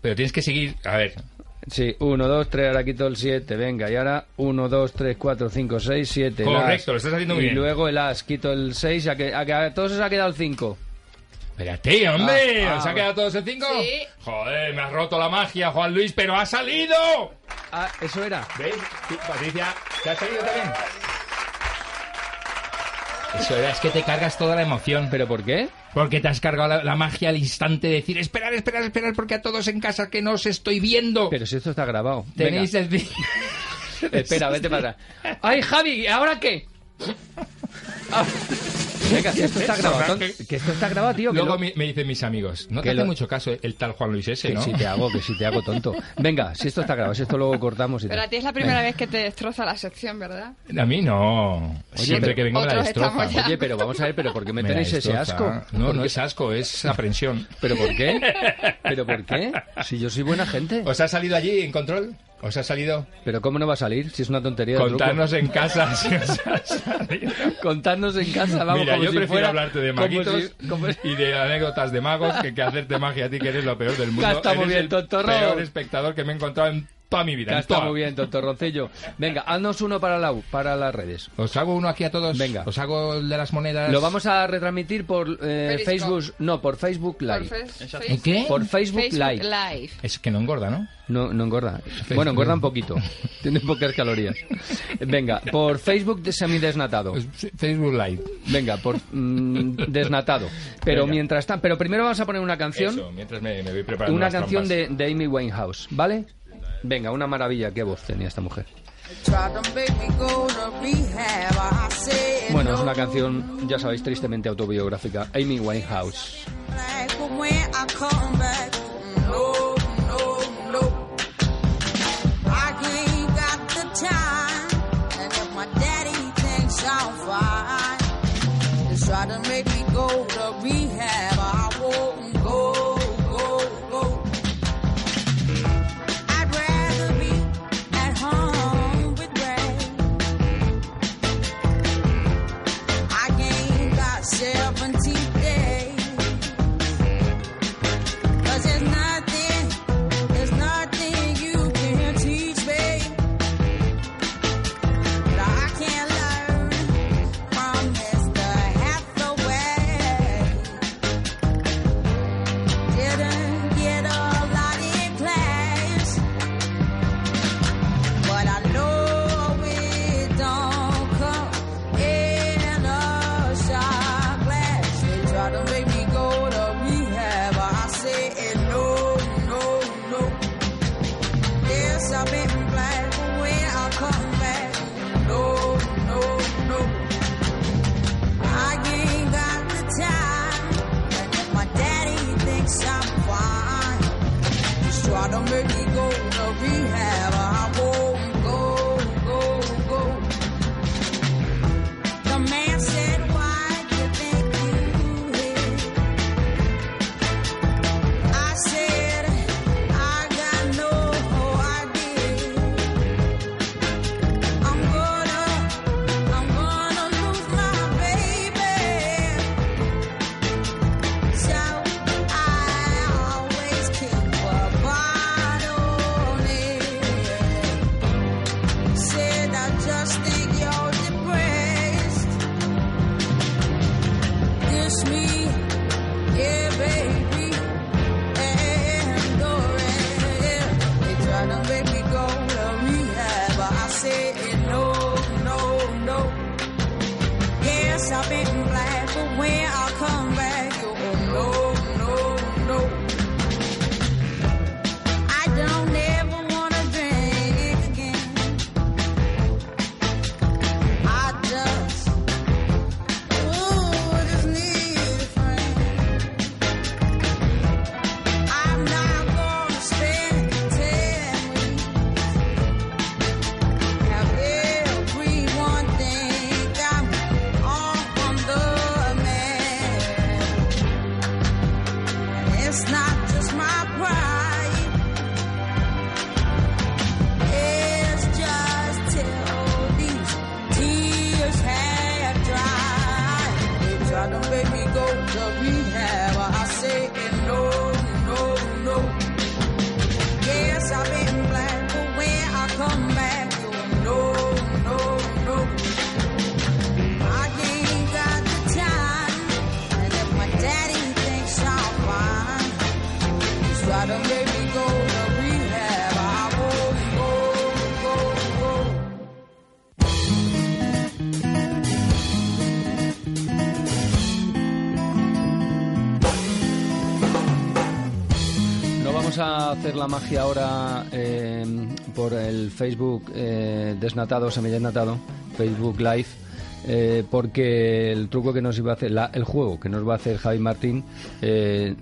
Pero tienes que seguir, a ver, Sí, 1, 2, 3, ahora quito el 7, venga, y ahora 1, 2, 3, 4, 5, 6, 7. el Correcto, as. lo estás haciendo muy y bien. luego el as, quito el 6, a que, a que a todos os ha quedado el 5. Espérate, hombre, Ah, ¿os ah, ha quedado todos el 5? Sí. Joder, me has roto la magia, Juan Luis, pero ha salido. Ah, eso era. ¿Ves? Sí, Patricia, ¿te ha salido también? Eso era, es que te cargas toda la emoción. ¿Pero por qué? Porque te has cargado la, la magia al instante de decir, esperar, esperar, esperar, porque a todos en casa que no os estoy viendo. Pero si esto está grabado. Tenéis Venga. el... Espera, vete para atrás. ¡Ay, Javi! ¿Ahora qué? Venga, que esto está grabado. Que esto está grabado, tío. Que Luego lo- me, me dicen mis amigos, no te que hace lo- mucho caso el tal Juan Luis ese, Que ¿no? si te hago, que si te hago tonto. Venga, si esto está grabado, si esto luego cortamos y Pero tal. a ti es la primera vez que te destroza la sección, ¿verdad? A mí no. Siempre pero que vengo me la destroza. Oye, pero vamos a ver, pero ¿por qué me, Me tenéis ese asco? No, ¿Por no es asco, es aprensión. ¿Pero por qué? ¿Pero por qué? Si yo soy buena gente. ¿Os ha salido allí en control? ¿Os ha salido? ¿Pero cómo no va a salir? Si es una tontería. Contarnos en casa si os ha salido. Contarnos en casa, vamos, Mira, como yo si prefiero fuera- hablarte de maguitos si- como si- y de anécdotas de magos que, que hacerte magia a ti, que eres lo peor del mundo. Ya está muy Eres bien, el tontorro. peor espectador que me he encontrado en toda mi vida. Ya está toda. muy bien, doctor Roncillo. Venga, haznos uno para, la, para las redes. Os hago uno aquí a todos. Venga. Os hago el de las monedas. Lo vamos a retransmitir por eh. Facebook, no, por Facebook Live. Por ¿En qué? Por Facebook, Facebook Live. Live. Es que no engorda, ¿no? No, no engorda. Bueno, engorda un poquito. Tiene pocas calorías. Venga, por Facebook de semidesnatado. Facebook Live. Venga, por mm, desnatado. Pero Venga. mientras tanto, pero primero vamos a poner una canción, Eso, mientras me, me voy preparando una canción de, de Amy Winehouse, ¿vale? Venga, una maravilla, qué voz tenía esta mujer. Bueno, es una canción, ya sabéis, tristemente autobiográfica. Amy Winehouse. where magia ahora eh, por el Facebook eh, desnatado, semidesnatado, Facebook Live, eh, porque el truco que nos iba a hacer, la- el juego que nos va a hacer Javi Martín, eh,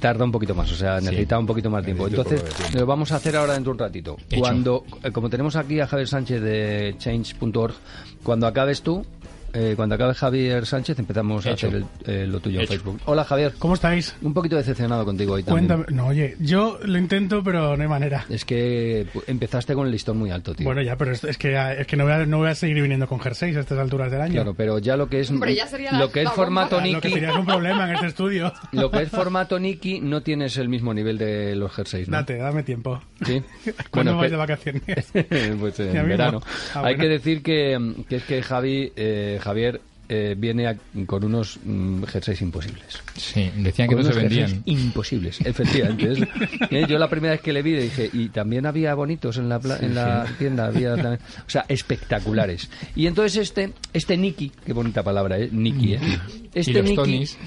tarda un poquito más, o sea, Sí. necesita un poquito más tiempo. Entonces, lo vamos a hacer ahora dentro de un ratito. Cuando, eh, como tenemos aquí a Javier Sánchez de Change.org, cuando acabes tú, eh, cuando acabe Javier Sánchez empezamos Hecho. a hacer el- eh, lo tuyo en Hecho. Facebook. Hola Javier. ¿Cómo estáis? Un poquito decepcionado contigo hoy también. Cuéntame. No, oye, yo lo intento, pero no hay manera. Es que pu- empezaste con el listón muy alto, tío. Bueno, ya, pero es, es que, es que no, voy a, no voy a seguir viniendo con jerseys a estas alturas del año. Claro, pero ya lo que es Hombre, ya sería la- lo que es la bomba. formato Lo que Niki, sería un problema en este estudio. lo que es formato Niki no tienes el mismo nivel de los jerseys, ¿no? Date, dame tiempo. Sí. ¿Cuándo Bueno, vais que- de vacaciones? pues en verano. Ah, Hay bueno. que decir que, que es que Javi, eh, Javier eh, viene a- con unos mm, jerseys imposibles. Sí, decían que Con no se unos vendían. Imposibles, efectivamente. Es- yo la primera vez que le vi le dije, y también había bonitos en la, pla- en la tienda, había también- o sea, espectaculares. Y entonces este, este Niki, qué bonita palabra, ¿eh? Niki, ¿eh? Este y los Niki, Tonys.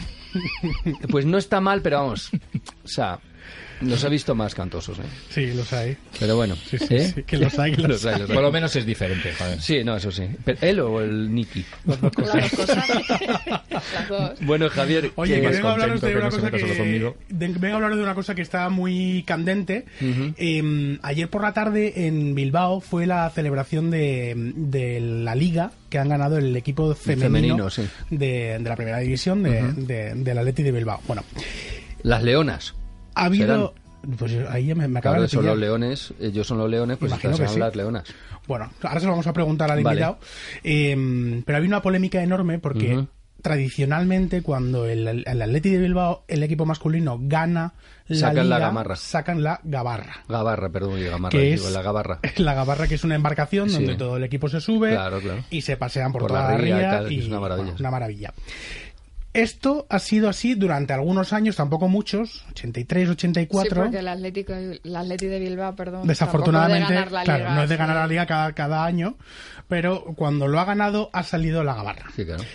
pues no está mal, pero vamos, o sea, los he visto más cantosos, ¿eh? Sí, los hay. Pero bueno, Sí, sí, ¿eh? sí, que los hay, que los Los hay, los hay. Por lo menos es diferente, joder. Sí, no, eso sí. Pero ¿Él o el Niki? Las dos cosas. Las dos. Bueno, Javier, Oye, que- vengo a hablaros de una cosa que... de- vengo a hablaros de una cosa que está muy candente. Eh, ayer por la tarde en Bilbao fue la celebración de, de la liga que han ganado el equipo femenino, Femenino, sí. de, de la primera división de, de- del Atleti de Bilbao. Bueno, Las leonas. Ha habido... Pues ahí ya me, me acaba Claro, de son pillar. los leones, ellos son los leones, pues Imagino que son sí. las leonas. Bueno, ahora se lo vamos a preguntar al Vale. invitado. Eh, pero había una polémica enorme porque tradicionalmente cuando el, el Atleti de Bilbao, el equipo masculino, gana la Sacan la gamarra. sacan la gabarra. Gabarra, perdón, y gamarra, Que digo, es la gabarra. la gabarra que es una embarcación Sí. donde todo el equipo se sube Claro, claro. y se pasean por, Por toda la ría y tal, y es una maravilla. bueno, una maravilla. Esto ha sido así durante algunos años, tampoco muchos, 83, 84. Sí, porque el Atlético, el Atleti de Bilbao, perdón. Desafortunadamente, tampoco de ganar la claro, no es de sí. ganar la liga cada, cada año, pero cuando lo ha ganado ha salido la gabarra. Sí, claro.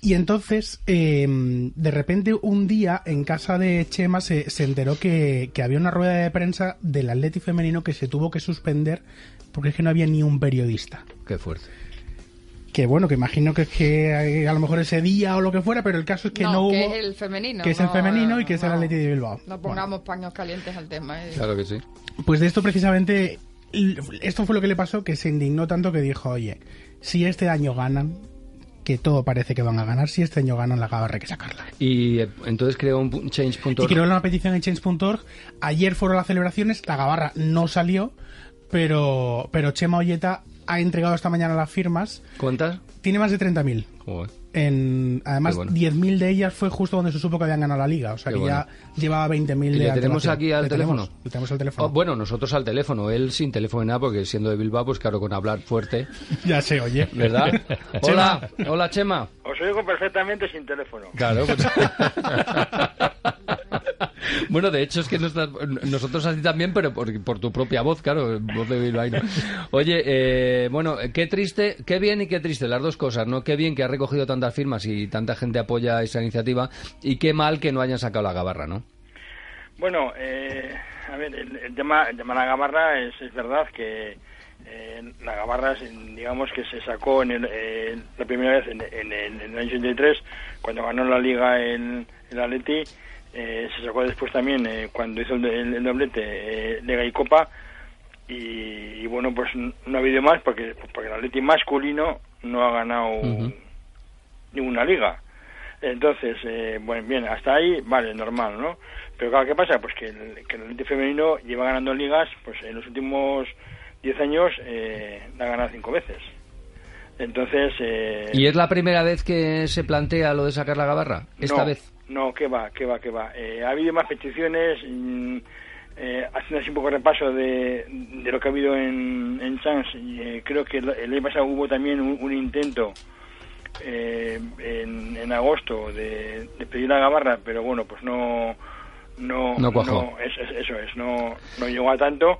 Y entonces, eh, de repente, un día en casa de Chema se, se enteró que, que había una rueda de prensa del Atleti femenino que se tuvo que suspender porque es que no había ni un periodista. Qué fuerte. Que bueno, que imagino que es que a lo mejor ese día o lo que fuera, pero el caso es que no, que hubo. es el femenino. que es el no, femenino y que es el no. Atleti de Bilbao. No pongamos paños calientes al tema. eh. Claro que sí. Pues de esto precisamente, esto fue lo que le pasó, que se indignó tanto que dijo, oye, si este año ganan, que todo parece que van a ganar, si este año ganan la gabarra hay que sacarla. Y eh, entonces creó un change.org. Y creó una petición en change.org. Ayer fueron las celebraciones, la gabarra no salió, pero, pero Chema Olleta ha entregado esta mañana las firmas. ¿Cuántas? Tiene más de 30.000. Joder. En, además, bueno. 10.000 de ellas fue justo donde se supo que habían ganado la liga. O sea Qué que ya bueno. llevaba 20.000 ¿Y de le tenemos aquí al Le teléfono? tenemos, le tenemos al teléfono. Oh, bueno, nosotros al teléfono, él sin teléfono nada, porque siendo de Bilbao, pues claro, con hablar fuerte, Ya se oye. ¿verdad? hola, hola Chema. Os oigo perfectamente sin teléfono. Claro, pues... Bueno, de hecho es que nosotros así también, pero por, por tu propia voz, claro, voz de. Oye, eh, bueno, qué triste, qué bien y qué triste, las dos cosas, ¿no? Qué bien que ha recogido tantas firmas y tanta gente apoya esa iniciativa y qué mal que no hayan sacado la gabarra, ¿no? Bueno, eh, a ver, el, tema, el tema de la gabarra es, es verdad que eh, la gabarra, digamos que se sacó en el, eh, la primera vez en, en el, en el año 83, cuando ganó la liga el, el Atleti, eh, se sacó después también eh, cuando hizo el, el- el doblete eh, Liga y Copa, y, y bueno, pues no ha habido más porque, porque el Atleti masculino no ha ganado ninguna liga. Entonces, eh, bueno, bien, hasta ahí, vale, normal, ¿no? Pero claro, ¿qué pasa? Pues que el, que el Atleti femenino lleva ganando ligas, pues en los últimos 10 años eh, la ha ganado cinco veces. Entonces... Eh, ¿Y es la primera vez que se plantea lo de sacar la gabarra? Esta no, vez. No, que va, que va, que va. Eh, ha habido más peticiones, mm, eh, haciendo así un poco repaso de, de lo que ha habido en, en Chance, eh, creo que el, el año pasado hubo también un, un intento eh, en, en agosto de, de pedir la gabarra, pero bueno, pues no... No, No cuajó. es- es- eso es, no, no llegó a tanto.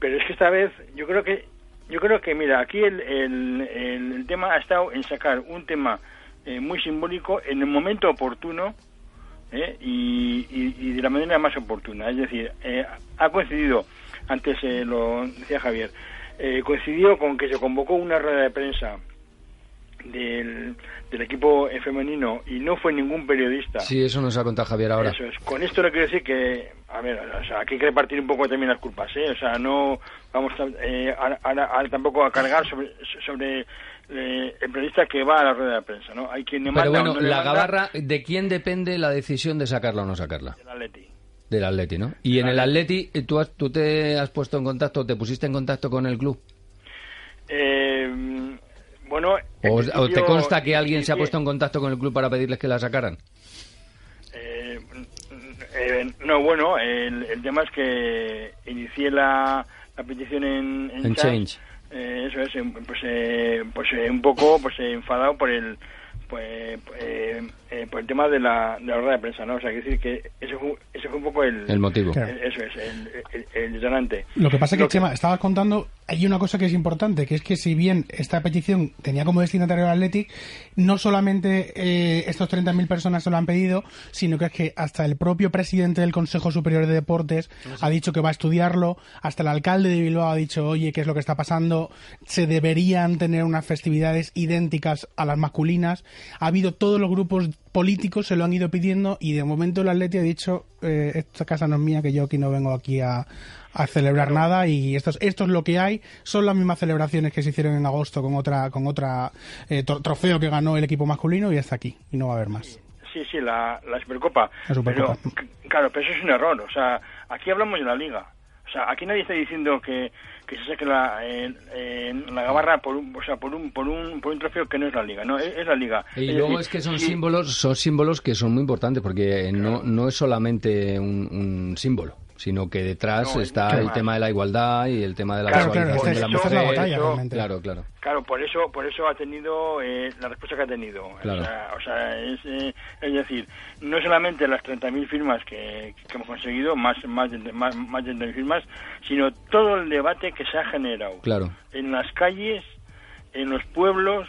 Pero es que esta vez yo creo que yo creo que mira aquí el, el, el- el tema ha estado en sacar un tema eh, muy simbólico en el momento oportuno ¿eh? y, y- y de la manera más oportuna es decir eh, ha coincidido antes eh, lo decía Javier eh, coincidió con que se convocó una rueda de prensa del, del equipo femenino y no fue ningún periodista Sí, eso nos ha contado Javier ahora. eso es. Con esto le quiero decir que, a ver, o sea, aquí hay que repartir un poco también las culpas, ¿eh? O sea, no vamos eh, a- a- a- tampoco a cargar sobre, sobre eh, el periodista que va a la rueda de prensa, ¿no? Hay quien le Pero bueno, no la gabarra, ¿de quién depende la decisión de sacarla o no sacarla? del Atleti. Del Atleti, ¿no? Y en el Atleti, eh, ¿tú, has- ¿tú te has puesto en contacto, te pusiste en contacto con el club? Eh, bueno, en ¿O, o te consta que alguien se ha puesto en contacto con el club para pedirles que la sacaran? Eh, eh, no, bueno, el, el tema es que inicié la, la petición en, en En Change. Eh, eso es, eh, pues, eh, pues eh, un poco pues eh, enfadado por el pues, eh, por el tema de la, de la rueda de prensa, ¿no? O sea, quiero decir que ese fue, ese fue un poco el... El motivo. el- eso es, el, el, el detonante. Lo que pasa es que, Lo Chema, estabas contando, hay una cosa que es importante, que es que si bien esta petición tenía como destinatario al Athletic, no solamente eh, estos 30.000 personas se lo han pedido, sino que es que hasta el propio presidente del Consejo Superior de Deportes ha dicho que va a estudiarlo, hasta el alcalde de Bilbao ha dicho, oye, ¿qué es lo que está pasando? Se deberían tener unas festividades idénticas a las masculinas. Ha habido todos los grupos políticos se lo han ido pidiendo y de momento el Atleti ha dicho eh, esta casa no es mía que yo aquí no vengo aquí a, a celebrar nada y esto es, esto es lo que hay son las mismas celebraciones que se hicieron en agosto con otra con otra eh, tro- trofeo que ganó el equipo masculino y hasta aquí y no va a haber más Sí, sí, la, la Supercopa. La Supercopa. Pero, claro, pero eso es un error. O sea, aquí hablamos de la Liga. O sea, aquí nadie está diciendo que, que se saque la, eh, eh, la gabarra por un, o sea, por un, por un, por un trofeo que no es la Liga. No, es, es la Liga. Y Es luego decir, es que son sí, símbolos, son símbolos que son muy importantes porque no, no es solamente un, un símbolo, sino que detrás No, está el más. tema de la igualdad y el tema de la Claro, claro, de la esta es- mujer. esta es la batalla, realmente. Claro, claro. Claro, por eso, por eso ha tenido eh, la respuesta que ha tenido. Claro. O sea, o sea, es, eh, es decir, no solamente las 30.000 firmas que, que hemos conseguido, más, más, de, más, más de 30.000 firmas, sino todo el debate que se ha generado Claro. en las calles, en los pueblos,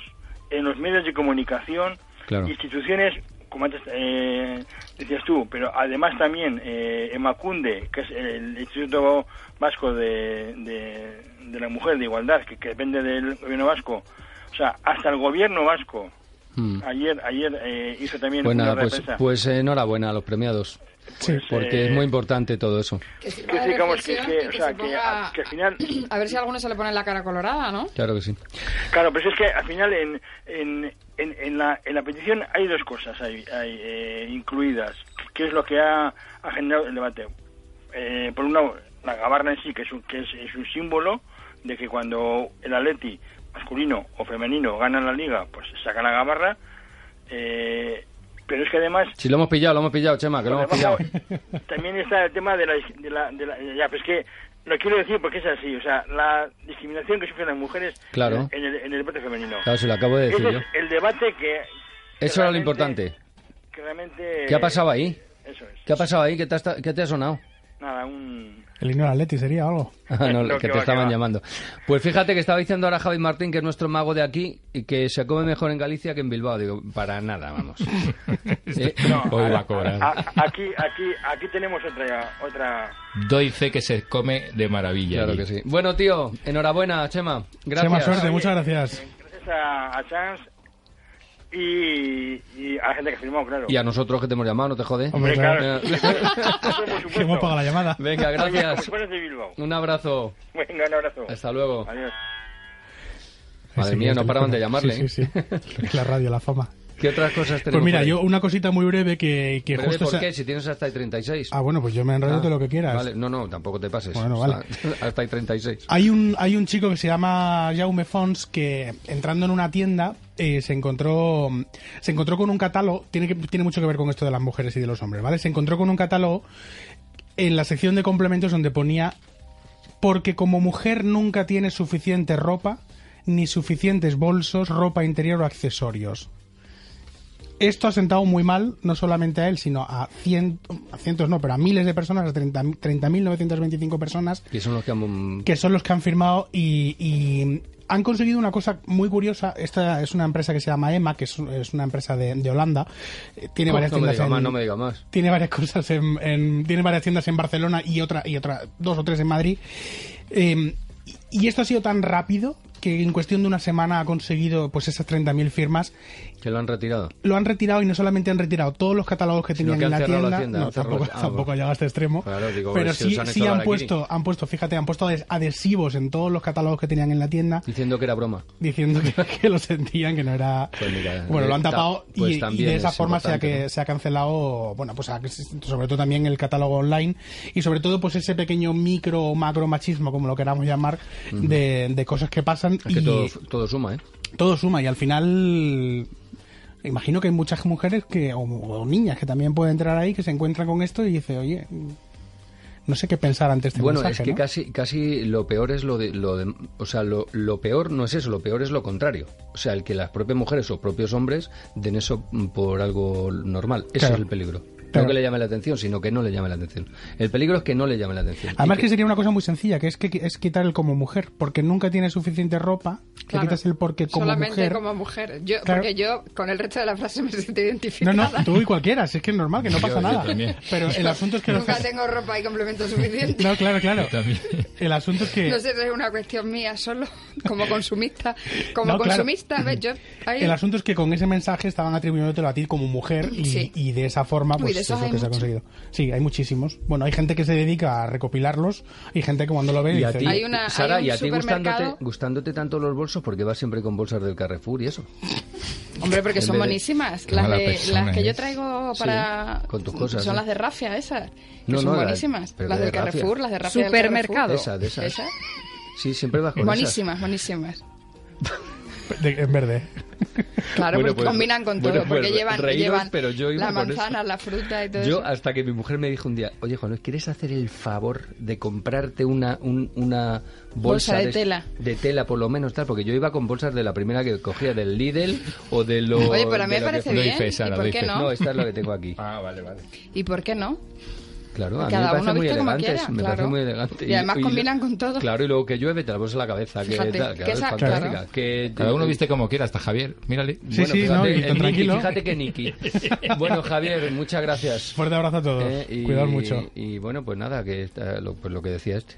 en los medios de comunicación, Claro. instituciones, como antes eh, decías tú, pero además también eh, Emacunde, que es el Instituto Vasco de, de, de la Mujer de Igualdad, que, que depende del gobierno vasco, o sea, hasta el gobierno vasco, Mm. ayer ayer eh, hizo también Bueno, una pues, pues enhorabuena a los premiados. Pues, porque eh, es muy importante todo eso. Que o sea, se ponga- al final A ver si a alguno se le pone la cara colorada, ¿no? Claro que sí. Claro, pero es que al final en, en, en, en la, en la petición hay dos cosas hay, hay, eh, incluidas, que es lo que ha, ha generado el debate. Eh, por un lado, la gabarra en sí, que es un, que es, es un símbolo de que cuando el atleti masculino o femenino gana la liga, pues saca la gabarra. Eh, pero es que además Si lo hemos pillado, lo hemos pillado, Chema, que lo hemos pillado. también está el tema de la, de la, de la- ya, pues que lo quiero decir porque es así, o sea, la discriminación que sufren las mujeres Claro. en, el, en el deporte femenino. Claro, se lo acabo de decir Ese yo. es el debate que, Eso era lo importante. que realmente... ¿Qué ha pasado ahí? Eso es. ¿Qué ha pasado ahí? ¿Qué te, ha esta- qué te ha sonado? Nada, un... el himno del Atleti sería algo Ah, no, No, que que te va, estaban llamando. Pues fíjate que estaba diciendo ahora Javi Martín, que es nuestro mago de aquí, y que se come mejor en Galicia que en Bilbao. Digo, para nada, vamos. Eh, Hoy va a cobrar. A- aquí, aquí, aquí tenemos otra, otra... Doy fe que se come de maravilla. Claro allí. que sí. Bueno, tío, enhorabuena, Chema. Gracias. Chema, suerte muchas gracias Gracias a, a Chance y, y a la gente que firmó, claro. Y a nosotros que te hemos llamado, no te jode. Hombre, claro. Eh, que hemos pagado la llamada Venga, gracias. Un abrazo. Venga, un abrazo. Hasta luego. Adiós. Madre Sí, mía, no paraban de llamarle. sí, sí, sí. la radio la fama ¿Qué otras cosas tenemos? pues mira yo una cosita muy breve que, que Breve, justo ¿Por qué? Si tienes hasta el 36. ah bueno pues yo me enrollo Ah, de lo que quieras Vale, no, no, tampoco te pases. Bueno, O sea, vale. hasta el 36. Hay un, hay un chico que se llama Jaume Fons que entrando en una tienda eh, se encontró se encontró con un catálogo, tiene, que, tiene mucho que ver con esto de las mujeres y de los hombres, ¿vale? Se encontró con un catálogo en la sección de complementos donde ponía porque como mujer nunca tienes suficiente ropa ni suficientes bolsos, ropa interior o accesorios. Esto ha sentado muy mal, no solamente a él, sino a, cien- a cientos, no, pero a miles de personas, a 30 30.925 personas Que son los que han... que son los que han firmado y, y han conseguido una cosa muy curiosa. Esta es una empresa que se llama EMA, que es, es una empresa de, de Holanda. Eh, Tiene No, varias no me tiendas diga en, más, no me diga más. tiene varias cosas en, en- tiene varias tiendas en Barcelona y otra y otra dos o tres en Madrid. Eh, y esto ha sido tan rápido que en cuestión de una semana ha conseguido pues esas 30.000 firmas. Que lo han retirado. Lo han retirado y no solamente han retirado todos los catálogos que Sino tenían que en la tienda. la tienda, no, han cerrado tampoco, ah, tampoco ha llegado a este extremo. Claro, digo, pero si sí, han sí han puesto, han puesto, fíjate, han puesto adhesivos en todos los catálogos que tenían en la tienda Diciendo que era broma. diciendo que, que lo sentían, que no era... Pues mira, Bueno, lo han eh, ta- tapado y- pues y, de esa es forma se ha, que, ¿no? se ha cancelado, bueno, pues sobre todo también el catálogo online y sobre todo pues ese pequeño micro o macro machismo, como lo queramos llamar, de cosas que pasan Es que y todo, todo suma, ¿eh? todo suma y al final imagino que hay muchas mujeres que o, o niñas que también pueden entrar ahí que se encuentran con esto y dice, oye, no sé qué pensar ante este bueno, mensaje, es que ¿no? casi, casi lo peor es lo de, lo de, o sea, lo, lo peor no es eso, lo peor es lo contrario. O sea, el que las propias mujeres o propios hombres den eso por algo normal. Ese Claro. es el peligro. Claro. No que le llame la atención, sino que no le llame la atención. El peligro es que no le llame la atención. Además que sería una cosa muy sencilla, que es que es quitar el como mujer, porque nunca tienes suficiente ropa, te Claro. quitas el porque como Solamente mujer. como mujer. Yo, Claro. Porque yo con el resto de la frase me siento No, identificada. no, tú y cualquiera, si es que es normal, que no Yo- pasa yo nada. también. Pero el asunto es que... Nunca tengo ropa y complemento suficiente. No, claro, claro. El asunto es que... No sé si es una cuestión mía solo, como consumista. Como No, claro. consumista, ¿ves? Yo ahí- El asunto es que con ese mensaje estaban atribuyéndotelo a ti como mujer y, Sí. y de esa forma pues de es esos lo hay que se ha conseguido. Sí, hay muchísimos. Bueno, hay gente que se dedica a recopilarlos y gente que cuando lo ve Y a dice... ti, Hay una- Sara, hay un y a ti gustándote, gustándote tanto los bolsos porque vas siempre con bolsas del Carrefour y eso. Hombre, porque son buenísimas. Las, de, las que yo traigo para... Sí, con tus cosas, Son ¿eh? las de Rafia, esas. Que No, son no, la- buenísimas. pero las de del Rafia. Carrefour, las de Rafia Supermercado. Esa, de esas. Esas. Sí, siempre vas con esas. Buenísimas, buenísimas. De- en verde. Claro, Bueno, porque pues- combinan con todo, bueno, pues porque llevan, reíros, llevan pero yo la manzana, la fruta y todo Yo, eso. hasta que mi mujer me dijo un día, oye Juan ¿quieres hacer el favor de comprarte una, un- una bolsa, Bolsa de tela? De tela, por lo menos, tal, porque yo iba con bolsas de la primera que cogía del Lidl o de lo. Oye, pero a mí de me lo que parece fuera. bien, Sara, ¿y por qué no? No, esta es la que tengo aquí. Ah, vale, vale. ¿Y por qué no? Claro, a mí me parece uno muy viste como elegantes, quiera, me claro. parece muy elegante. Y además combinan con todo. Claro, y luego que llueve te la pones en la cabeza, que, Fíjate, tal, que claro, es esa- fantástica. claro. Que, Cada uno viste como quiera, hasta Javier. Mírale. Sí, bueno, sí, fíjate, no, y el tan Niki, tranquilo. fíjate que Niki. Bueno, Javier, muchas gracias. Fuerte abrazo a todos. Eh, y, Cuidaos mucho. Y bueno, pues nada, que está lo, pues lo que decía este.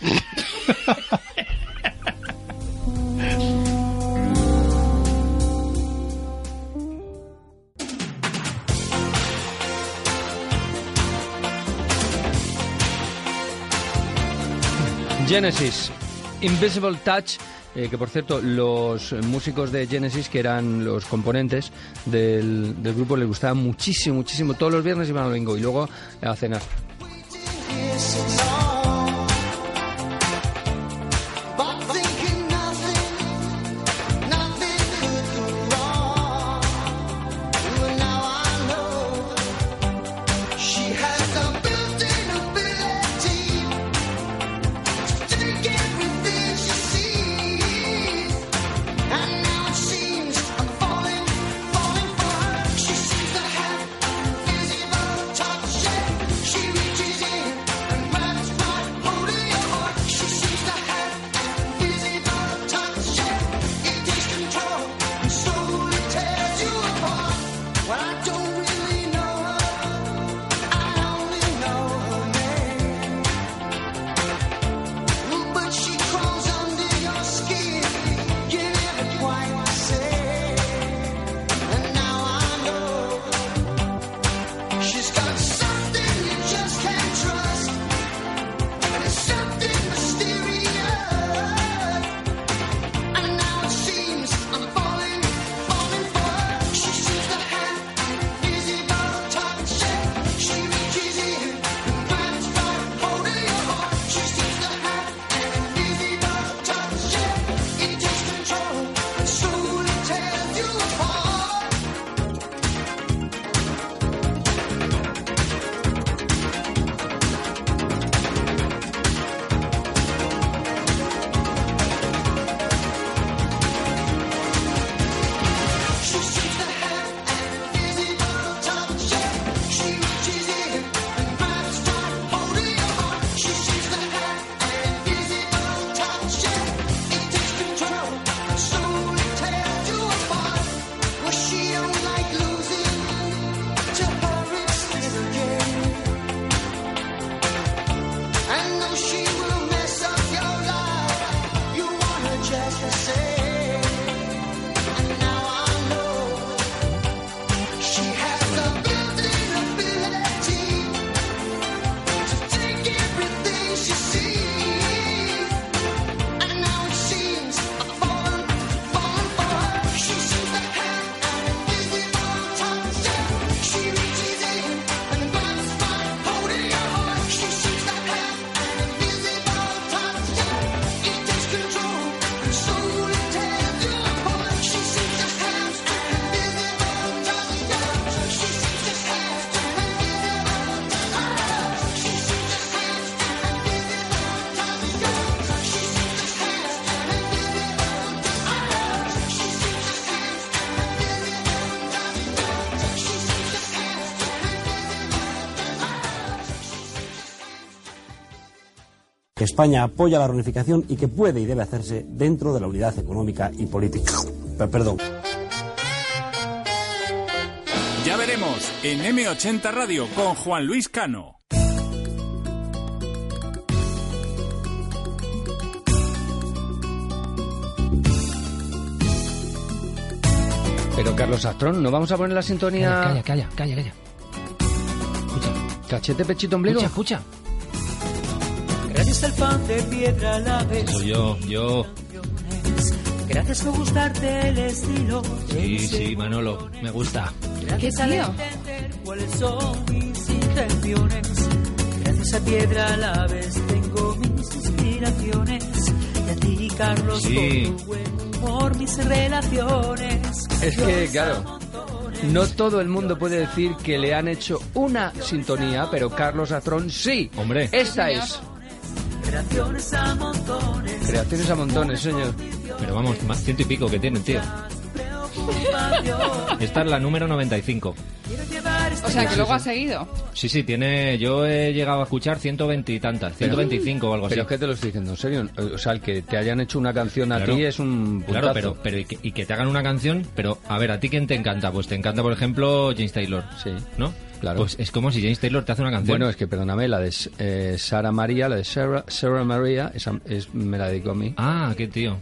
Genesis, Invisible Touch, eh, que por cierto, los músicos de Genesis, que eran los componentes del, grupo, les gustaba muchísimo, muchísimo. Todos los viernes iban al bingo y luego a cenar. Que España apoya la reunificación y que puede y debe hacerse dentro de la unidad económica y política. Per- Perdón. Ya veremos en M80 Radio con Juan Luis Cano. Pero Carlos Astrón, ¿no vamos a poner la sintonía? Calla, calla, calla, calla. Cachete, pechito, ombligo. Escucha, escucha. Gracias al pan de piedra la vez. Soy yo, yo. Gracias por gustarte el estilo. Sí, sí, Manolo, me gusta. Gracias ¿Qué entender cuáles son mis intenciones. Gracias a piedra a la vez tengo mis inspiraciones. Y a ti, Carlos, Sí. por tu buen humor, mis relaciones. Es que, claro, no todo el mundo puede decir que le han hecho una sintonía, pero Carlos Astrón sí. Hombre. Esta es. Creaciones a montones. Creaciones a montones, señor. Pero vamos, más ciento y pico que tienen, tío. Esta es la número 95. O sea, que luego ha seguido. Sí, sí, tiene. Yo he llegado a escuchar 120 y tantas, 125 o algo así. Pero es que te lo estoy diciendo en serio. O sea, el que te hayan hecho una canción a Claro. ti es un puntazo. Claro, pero, pero y, que, y que te hagan una canción, pero a ver, ¿a ti quién te encanta? Pues te encanta, por ejemplo, James Taylor. Sí. ¿No? Claro. Pues es como si James Taylor te hace una canción. Bueno, es que perdóname, la de eh, Sara María, la de Sarah, Sarah María, esa es, me la dedicó a mí. Ah, qué tío.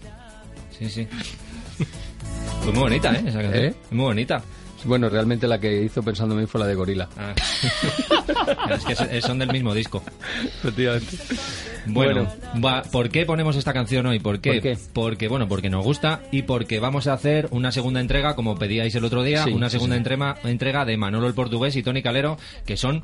Sí, sí. Pues muy bonita, ¿eh? Esa canción. ¿Eh? Muy bonita. Bueno, realmente la que hizo pensando en mí fue la de Gorila. Ah. es que son del mismo disco. Efectivamente. Bueno, va, ¿por qué ponemos esta canción hoy? ¿Por qué? ¿Por qué? Porque, bueno, porque nos gusta y porque vamos a hacer una segunda entrega, como pedíais el otro día, Sí, una segunda sí. entrega, entrega de Manolo el Portugués y Tony Calero, que son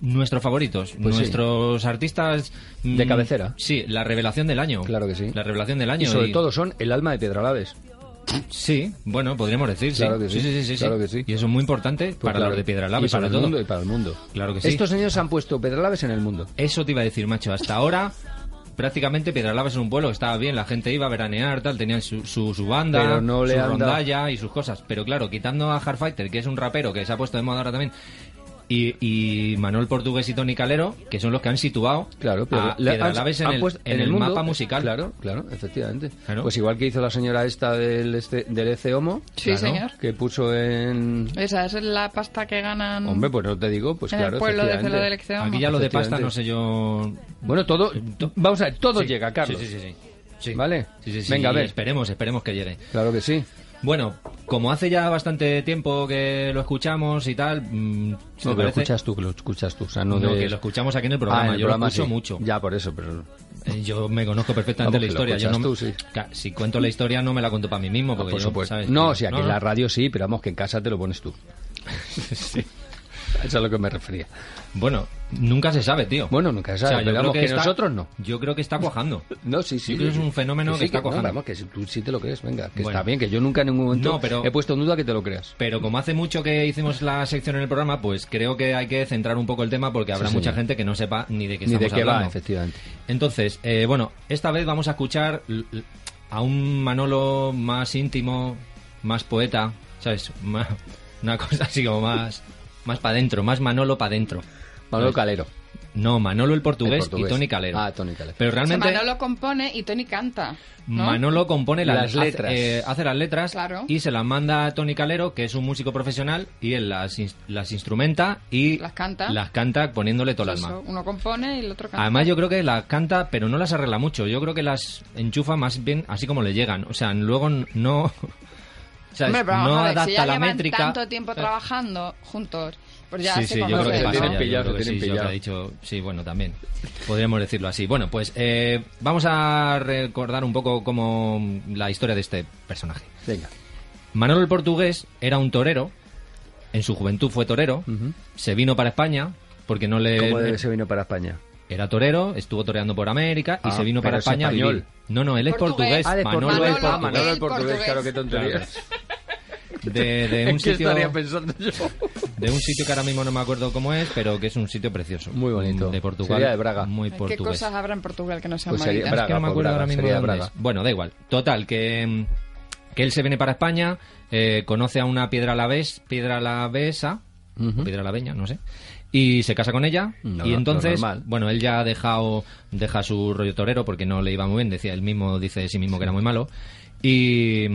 nuestros favoritos, Pues sí. nuestros artistas... mm, De cabecera. Sí, la revelación del año. Claro que sí. La revelación del año. Y sobre todo son el alma de Piedralaves. Sí, bueno, podríamos decir, sí. Claro que sí, sí, sí, sí, claro sí. que sí. Y eso es muy importante Pues para claro. los de Piedralava y para para el todo. mundo y para el mundo. Claro que sí. Estos señores han puesto Pedralaves en el mundo. Eso te iba a decir, macho. Hasta ahora, prácticamente Piedralava es un pueblo que estaba bien, la gente iba a veranear, tal, tenían su, su, su banda, Pero no le su dado- rondalla y sus cosas. Pero claro, quitando a Hardfighter, que es un rapero que se ha puesto de moda ahora también, y, y Manuel Portugués y Tony Calero, que son los que han situado Claro, pero a le- han- en han el, puesto en el mundo, mapa musical. Claro, claro, efectivamente. Claro. Pues igual que hizo la señora esta del, este, del EC Homo. Sí, claro, señor. Que puso en... Esa es la pasta que ganan Hombre, pues no te digo, pues en claro, el pueblo de. Aquí ya lo de pasta no sé yo... Bueno, todo... Vamos a ver, todo Sí, llega, Carlos. Sí, sí, sí. sí. Sí. ¿Vale? Sí, sí, sí. Venga, a ver. Esperemos, esperemos que llegue. Claro que sí. Bueno, como hace ya bastante tiempo que lo escuchamos y tal, mm, si No, que lo escuchas tú, que lo escuchas tú. O sea, no, No, de- que lo escuchamos aquí en el programa. Ah, en el Yo programa lo escucho sí. mucho. Ya, por eso, pero... Eh, Yo me conozco perfectamente Vamos, la historia. Yo no, tú, sí. Si cuento la historia no me la cuento para mí mismo. Ah, Porque por yo. ¿sabes? No, o sea, que en la radio sí, pero vamos, que en casa te lo pones tú. Sí. Eso es a lo que me refería. Bueno, nunca se sabe, tío. Bueno, nunca se O sabe, sea, yo creo que, está- nosotros no. Yo creo que está cuajando. No, sí, sí. Yo creo que es un fenómeno que, sí, está no, cuajando. vamos, que si tú sí te lo crees, venga. Que Bueno. está bien, que yo nunca en ningún momento No, pero- he puesto en duda que te lo creas. Pero como hace mucho que hicimos la sección en el programa, pues creo que hay que centrar un poco el tema porque habrá Sí, mucha señor. gente que no sepa ni de qué Ni de estamos qué va, hablando. efectivamente. Entonces, eh, bueno, esta vez vamos a escuchar a un Manolo más íntimo, más poeta, ¿sabes? Una cosa así como más, más para adentro, más Manolo para adentro. Manolo Calero. No, Manolo el portugués, El portugués. y Tony Calero. Ah, Tony Calero. Pero O sea, realmente Manolo compone y Tony canta. ¿no? Manolo compone las, Las letras. Hace, eh, hace las letras Claro. y se las manda a Tony Calero, que es un músico profesional, y él las, las instrumenta y Las canta. las canta poniéndole todo el alma. Uno compone y el otro canta. Además yo creo que las canta, pero no las arregla mucho. Yo creo que las enchufa más bien así como le llegan. O sea, luego no... ¿sabes? Hombre, no ver, adapta si ya la métrica. tanto tiempo trabajando juntos, pues ya sí, se sí, yo creo que pasa yo pillado, creo que tienen sí, yo que ha dicho, sí, bueno, también. Podríamos decirlo así. Bueno, pues eh, vamos a recordar un poco como la historia de este personaje. Venga. Manolo el Portugués era un torero, en su juventud fue torero, se vino para España porque no le... ¿Cómo debe se vino para España? Era torero, estuvo toreando por América y Ah, se vino para es España a español. vivir. No, no, él es Portugués. portugués. Ah, Manolo, portugués. es Ah, portugués. Manolo el portugués, claro, qué tontería. De, de un ¿En qué sitio estaría pensando yo? de un sitio que ahora mismo no me acuerdo cómo es, pero que es un sitio precioso. Muy bonito. De Portugal. Sería de Braga. Muy ¿Qué portugués. cosas habrá en Portugal que no sean Pues? Es que no me Braga, acuerdo Braga, ahora mismo sería de dónde Braga. es. Bueno, da igual. Total, que, que él se viene para España, eh, conoce a una piedra alavés, piedra alavesa, Ujú. o piedra alaveña, no sé, y se casa con ella No, y entonces bueno él ya ha dejado deja su rollo torero porque no le iba muy bien decía él mismo dice de sí mismo que era muy malo y,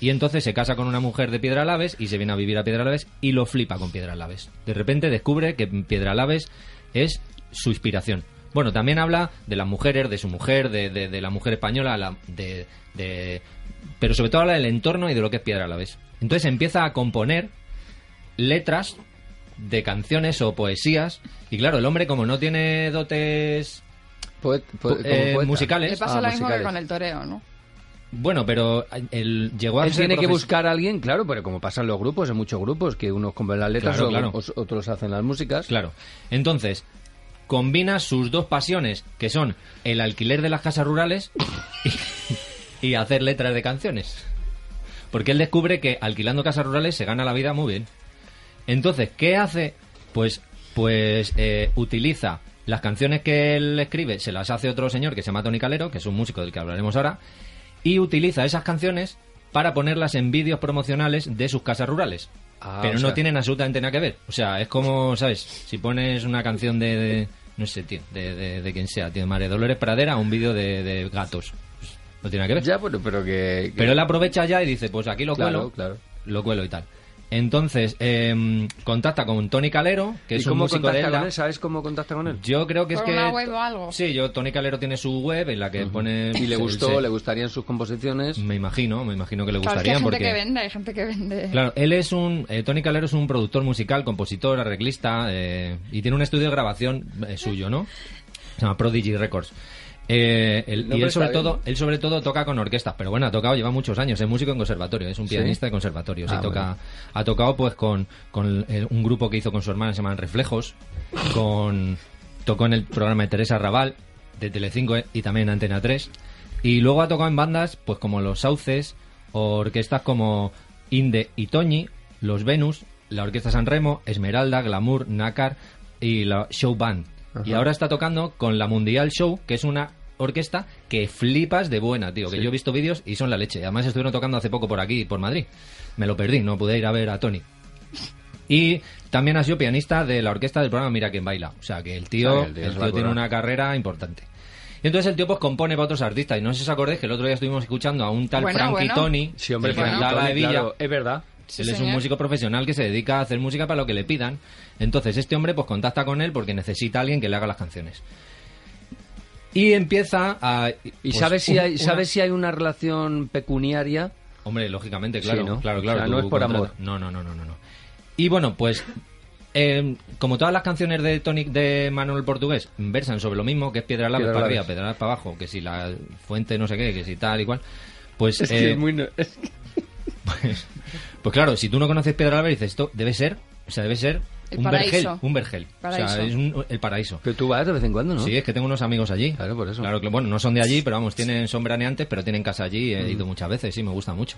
y entonces se casa con una mujer de Piedralaves y se viene a vivir a Piedralaves y lo flipa con Piedralaves de repente descubre que Piedralaves es su inspiración. Bueno también habla de las mujeres de su mujer de, de- de la mujer española la- de, de- pero sobre todo habla del entorno y de lo que es Piedralaves entonces empieza a componer letras de canciones o poesías. Y claro, el hombre, como no tiene dotes Poet- po- eh, musicales. Le pasa Ah, lo mismo que con el toreo, ¿no? Bueno, pero él llegó a Él ser tiene que buscar a alguien, claro, pero como pasan los grupos, en muchos grupos, que unos compran las letras, Claro, o- claro. o- otros hacen las músicas. Claro. Entonces, combina sus dos pasiones, que son el alquiler de las casas rurales y, y hacer letras de canciones. Porque él descubre que alquilando casas rurales se gana la vida muy bien. Entonces, ¿qué hace? Pues, pues eh, utiliza las canciones que él escribe, se las hace otro señor que se llama Tony Calero, que es un músico del que hablaremos ahora, y utiliza esas canciones para ponerlas en vídeos promocionales de sus casas rurales. Ah, pero no sea- tienen absolutamente nada que ver. O sea, es como, ¿sabes? Si pones una canción de, de- no sé, tío, de, de, de quien sea, tío, de María Dolores Pradera, un vídeo de, de gatos. Pues, no tiene nada que ver. Ya, bueno, pero que... que- Pero él aprovecha ya y dice, pues aquí lo Claro, cuelo, claro. lo cuelo y tal. Entonces, em, contacta con Tony Calero, que ¿Y es un cómo músico de contacta Elda. con él? ¿Sabes cómo contacta con él? Yo creo que es ¿Por que... una web o algo? Sí, yo, Tony Calero tiene su web en la que pone... Y le gustó, le gustarían sus composiciones. Me imagino, me imagino que le Claro, es que hay gustarían gente porque... que vende, hay gente que vende. Claro, él es un. eh, Tony Calero es un productor musical, compositor, arreglista eh, y tiene un estudio de grabación eh, suyo, ¿no? Se llama Prodigy Records. Eh, él- No, y él sobre bien. todo, él sobre todo toca con orquestas, pero bueno, ha tocado, lleva muchos años, es músico en conservatorio, es un ¿Sí? pianista de conservatorio, sí, Ah, toca, bueno. ha tocado pues con, con el- un grupo que hizo con su hermana, se llaman Reflejos, con, tocó en el programa de Teresa Raval, de Telecinco eh, y también en Antena 3, y luego ha tocado en bandas pues como Los Sauces, o orquestas como Inde y Toñi, Los Venus, la Orquesta San Remo, Esmeralda, Glamour, Nácar y la Show Band. Y ahora está tocando con la Mundial Show, que es una orquesta que flipas de buena, tío. Que Sí. yo he visto vídeos y son la leche. Además estuvieron tocando hace poco por aquí, por Madrid. Me lo perdí, no pude ir a ver a Tony. Y también ha sido pianista de la orquesta del programa Mira quién baila. O sea que el tío, O sea, que el tío el se tío la tiene una carrera importante. Y entonces el tío pues compone para otros artistas. Y no sé si os acordáis que el otro día estuvimos escuchando a un tal Bueno, Frankie bueno. Tony. Sí, hombre, que la Tony, de Villa. claro, es verdad. Sí, él es un músico profesional que se dedica a hacer música para lo que le pidan. Entonces este hombre pues contacta con él porque necesita a alguien que le haga las canciones. Y empieza a... ¿Y pues, sabes si, hay, una- sabes si hay una relación pecuniaria? Hombre, lógicamente, Sí, claro, ¿no? claro, claro. O sea, no es por amor. No, no, no, no, no, no. Y bueno, pues eh, como todas las canciones de Tony de Manuel Portugués versan sobre lo mismo, que es piedra lava para arriba, piedra para abajo, que si la fuente no sé qué, que si tal y cual, pues Es que eh, es muy... no- es- pues, pues claro, si tú no conoces piedra lava dices esto debe ser, o sea, debe ser El un paraíso. vergel, un vergel, o sea, es un- el paraíso. Pero tú vas de vez en cuando, ¿no? Sí, es que tengo unos amigos allí. Claro, por eso. Claro que, bueno, no son de allí, pero vamos, tienen, son veraneantes, pero tienen casa allí. He Mm. ido muchas veces, sí, me gusta mucho.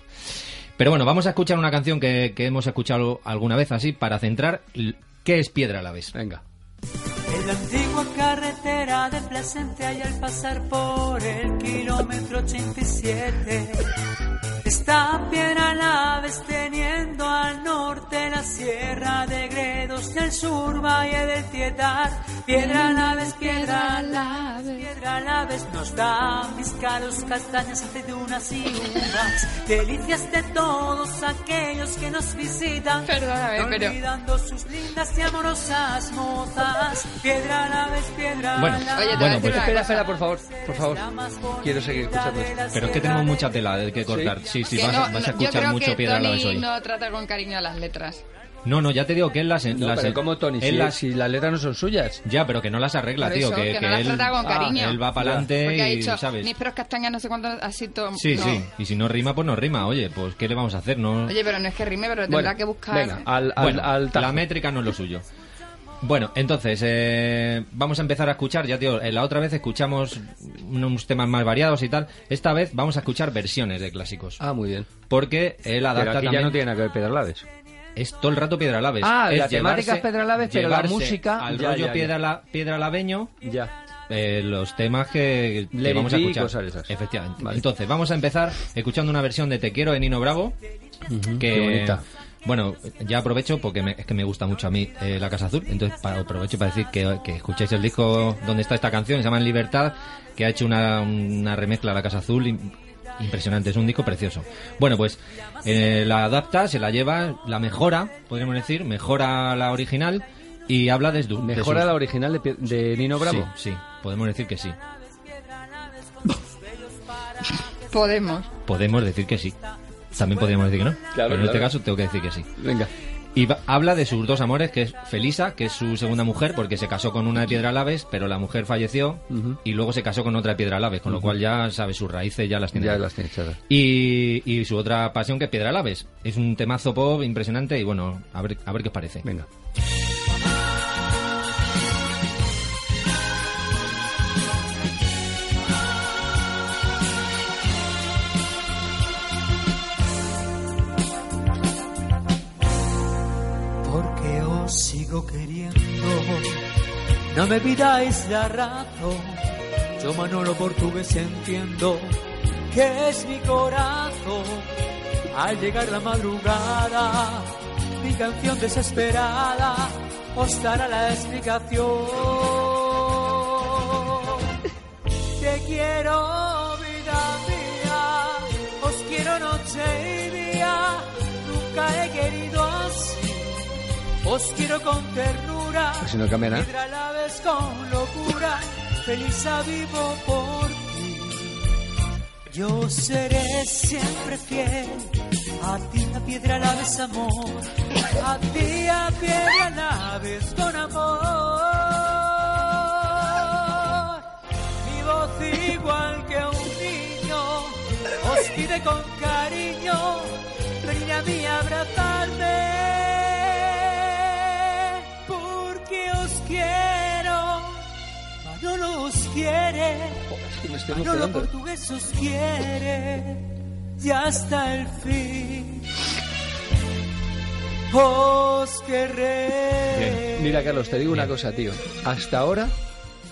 Pero bueno, vamos a escuchar una canción que, que hemos escuchado alguna vez así para centrar qué es Piedra a la vez. Venga. En la antigua carretera de Plasencia y al pasar por el kilómetro 87 está Piedra Laves teniendo al norte la sierra de Gredos y al sur Valle del Tietar. Piedra Laves, Piedra Laves, Piedra Laves nos da pescados, castañas, aceitunas y uvas. Delicias de todos aquellos que nos visitan. Perdóname, no pero- olvidando sus lindas y amorosas mozas. Piedra Laves, Piedra Bueno, Laves. Oye, a bueno, pues Espera, espera, por favor, por favor. Quiero seguir escuchando esto. Pero es que tenemos mucha tela de que cortar. Sí, sí, Que vas, no- a- vas a no, yo escuchar creo mucho que Piedra a Tony hoy. no trata con cariño las letras. No, no, ya te digo que él las... No, las pero ¿cómo Tony? él Si, las- si las letras no son suyas. Ya, pero que no las arregla, tío. eso, que, que que no las él, trata con cariño. él va para adelante Porque ha y, dicho, ¿sabes? mis peros castañas, no sé cuánto, así todo. Sí, no. sí. Y si no rima, pues no rima. Oye, pues ¿qué le vamos a hacer? No... Oye, pero no es que rime, pero Bueno, tendrá que buscar. Venga, al, al, Bueno, al la métrica no es lo suyo. Bueno, entonces, eh, vamos a empezar a escuchar, ya tío, eh, la otra vez escuchamos unos temas más variados y tal, esta vez vamos a escuchar versiones de clásicos, Ah, muy bien. porque él adapta Pero aquí también, ya no tiene nada que ver Pedralaves. es todo el rato Piedra Laves. Ah, es la temática es Piedra Laves, pero la música- al Ya, rollo ya, ya. Piedra, la, Piedra Laveño, Ya. eh, los temas que, que vamos a escuchar. cosas esas. Efectivamente. Vale. Entonces, vamos a empezar escuchando una versión de Te quiero de Nino Bravo, que qué bonita. Bueno, ya aprovecho porque me- es que me gusta mucho a mí eh, La Casa Azul, entonces pa- aprovecho para decir que, que escuchéis el disco donde está esta canción, se llama En Libertad, que ha hecho una, una remezcla a La Casa Azul im- impresionante, es un disco precioso. Bueno, pues eh, la adapta, se la lleva, la mejora, podríamos decir, mejora la original y habla desde... de ¿Mejora sus- la original de, de Nino Bravo? Sí, sí, podemos decir que sí. Podemos. Podemos decir que sí. También podríamos decir que no. Claro, pero en este caso tengo que decir que sí. Venga. Y va- habla de sus dos amores, que es Felisa, que es su segunda mujer, porque se casó con una de Piedra Laves, pero la mujer falleció y luego se casó con otra de Piedra Laves, con lo cual ya sabe sus raíces, ya las tiene. Ya las tiene echadas. Y, y su otra pasión que es Piedra Laves. Es un temazo pop impresionante y bueno, a ver, a ver qué os parece. Venga. Sigo queriendo. No me pidáis la razón, yo Manolo portugués entiendo que es mi corazón. Al llegar la madrugada, mi canción desesperada os dará la explicación. Te quiero, vida mía, os quiero noche y día, nunca he querido. Os quiero con ternura, si no cambia nada. piedra a la vez con locura, feliz a vivo por ti. Yo seré siempre fiel, a ti a piedra la vez amor, a ti a piedra la vez con amor. Mi voz igual que un niño, os pide con cariño, venid a mí a abrazarme, quiero, Manolo os quiere, me estoy Manolo emocionando. portugués os quiere, y hasta el fin os querré. Mira, Carlos, te digo una cosa, tío. Hasta ahora,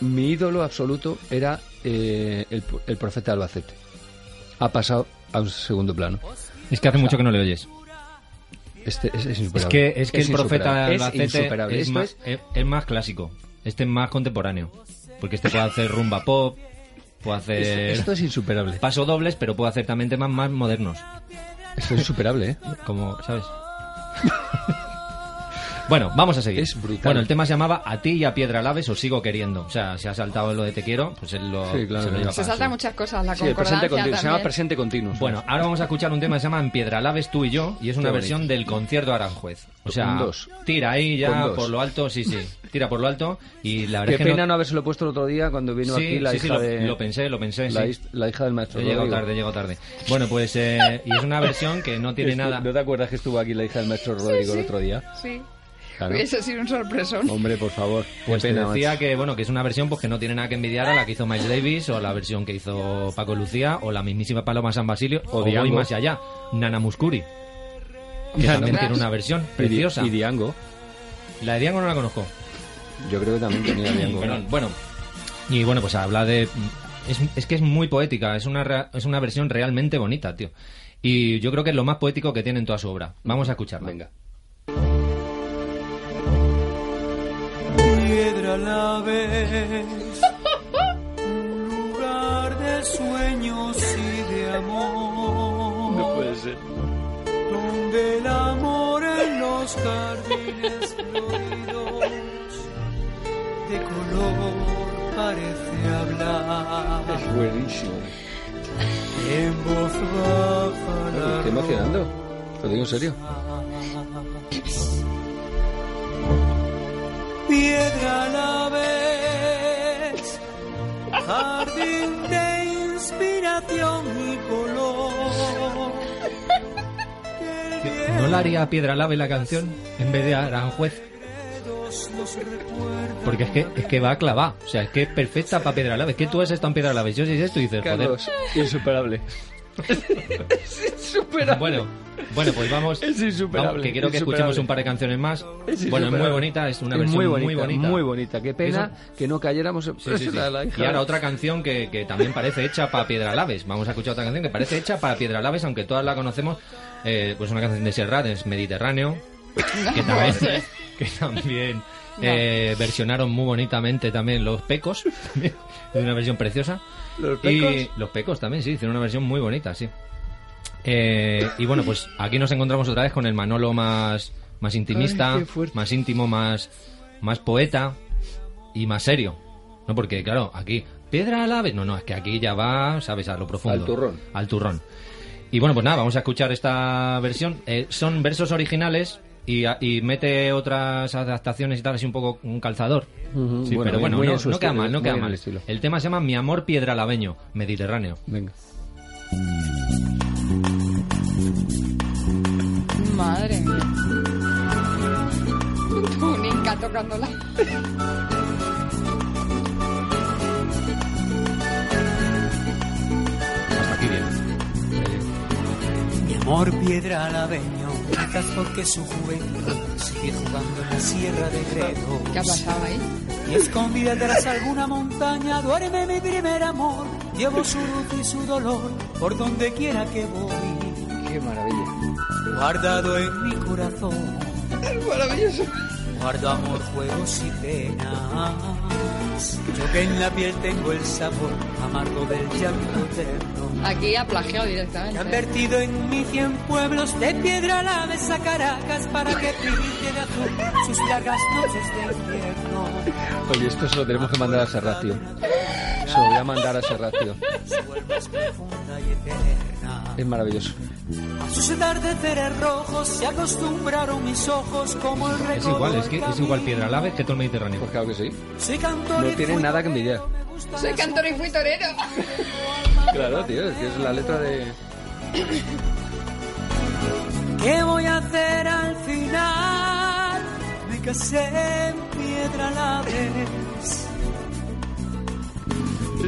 mi ídolo absoluto era eh, el, el profeta Albacete. Ha pasado a un segundo plano. Es que hace mucho que no le oyes. Este es, es insuperable. Es que, es que el profeta Albacete insuperable. es, más, es- es más clásico. Este es más contemporáneo. Porque este puede hacer rumba pop, puede hacer... Esto- esto es insuperable. Paso dobles, pero puede hacer también temas más modernos. Esto es insuperable, ¿eh? Como, ¿sabes? Bueno, vamos a seguir. Es brutal. Bueno, el tema se llamaba A ti y a Piedra Laves os sigo queriendo. O sea, se ha saltado lo de te quiero, pues él lo, Sí, claro, se lo lleva Se saltan muchas cosas, la Sí, concordancia presente continuo. Se llama presente continuo. Bueno, ahora vamos a escuchar un tema que se llama En Piedra Laves tú y yo, y es una Qué versión bonito. del concierto Aranjuez. O sea, dos. tira ahí ya por lo alto, sí, sí, tira por lo alto, y la verdad Qué es que pena no- no habérselo puesto el otro día cuando vino Sí, aquí la sí, sí, hija lo- de... lo pensé, lo pensé, La, la hija del maestro Rodrigo. tarde, llegado tarde. Bueno, pues, eh, y es una versión que no tiene Estu- nada... ¿No te acuerdas que estuvo aquí la hija del maestro Rodrigo sí. el otro día? Sí. Claro. Hubiese sido un sorpresón. Hombre, por favor. Pues te decía que bueno que es una versión pues que no tiene nada que envidiar a la que hizo Miles Davis o la versión que hizo Paco Lucía o la mismísima Paloma San Basilio o, voy Diango. más allá Nana Muscuri que Nana también tiene una versión preciosa Y Diango. la de Diango no la conozco Yo creo que también tenía Diango. Bueno y bueno pues habla de es, es que es muy poética es una es una versión realmente bonita tío y yo creo que es lo más poético que tiene en toda su obra vamos a escucharla venga piedra a la vez, un lugar de sueños y de amor. No puede ser. Donde el amor en los jardines floridos de color parece hablar. Es buenísimo. En voz baja estoy emocionando. Lo digo en serio. Piedra a la vez, jardín de inspiración y color. ¿No la haría Piedra Lave la canción en vez de Aranjuez? Porque es que, es que va a clavar. O sea, es que es perfecta para Piedra Lave. Es que tú has estado en Piedra Lave. Yo si es esto y dices, joder. Carlos, insuperable. Bueno, bueno, pues vamos. Es insuperable, vamos, que quiero que escuchemos un par de canciones más. Es bueno, es muy bonita, es una Es versión muy muy bonita, muy bonita. Qué pena que no cayéramos. Sí, sí, sí. La- la hija Y ahora otra canción que, que también parece hecha para Piedra Laves. Vamos a escuchar otra canción que parece hecha para Piedra Laves, aunque todas la conocemos. Eh, pues una canción de Serrat, es Mediterráneo. Que también, que también eh, versionaron muy bonitamente también los Pecos. Es una versión preciosa. ¿Los Y Pecos? los Pecos también, sí, hicieron una versión muy bonita, sí. Eh, y bueno, pues aquí nos encontramos otra vez con el Manolo más, más intimista, Ay, más íntimo, más, más poeta y más serio. ¿No? Porque, claro, aquí, piedra al ave. No, no, es que aquí ya va, ¿sabes? A lo profundo. Al turrón. Al turrón. Y bueno, pues nada, vamos a escuchar esta versión. Eh, son versos originales y, mete otras adaptaciones y tal, así un poco un calzador. Sí, bueno, pero bueno, muy no, queda mal, no queda el mal. El tema se llama Mi amor piedralabeño, Mediterráneo. Venga. Madre mía. Tunica tocándola. Hasta aquí bien. Mi amor piedra alabeño, quizás porque su juventud sigue jugando en la sierra de Gredo. ¿Qué ha pasado ahí? Y escondida tras alguna montaña duerme mi primer amor. Llevo su luz y su dolor por donde quiera que voy. Qué maravilla. Guardado en mi corazón. Maravilloso. Guardo amor, juegos y penas. Yo que en la piel tengo el sabor amargo del llanto eterno. Aquí ha plagiado Que han directamente. vertido en mí cien pueblos de piedra la mesa a Caracas para que pinte de azul sus largas noches de invierno. Oye, esto se lo tenemos que mandar a Serrat, tío. Se lo voy a mandar a Serrat, tío. Profunda y eterna. Es maravilloso. A sus atardeceres rojos se acostumbraron mis ojos como el Es igual, es que es igual Piedralaves que todo el Mediterráneo. Pues claro que sí. Soy cantor No tiene nada que envidiar. Soy cantor y fui torero. Claro, tío, es que es la letra de... ¿Qué voy a hacer al final? En piedra la vez.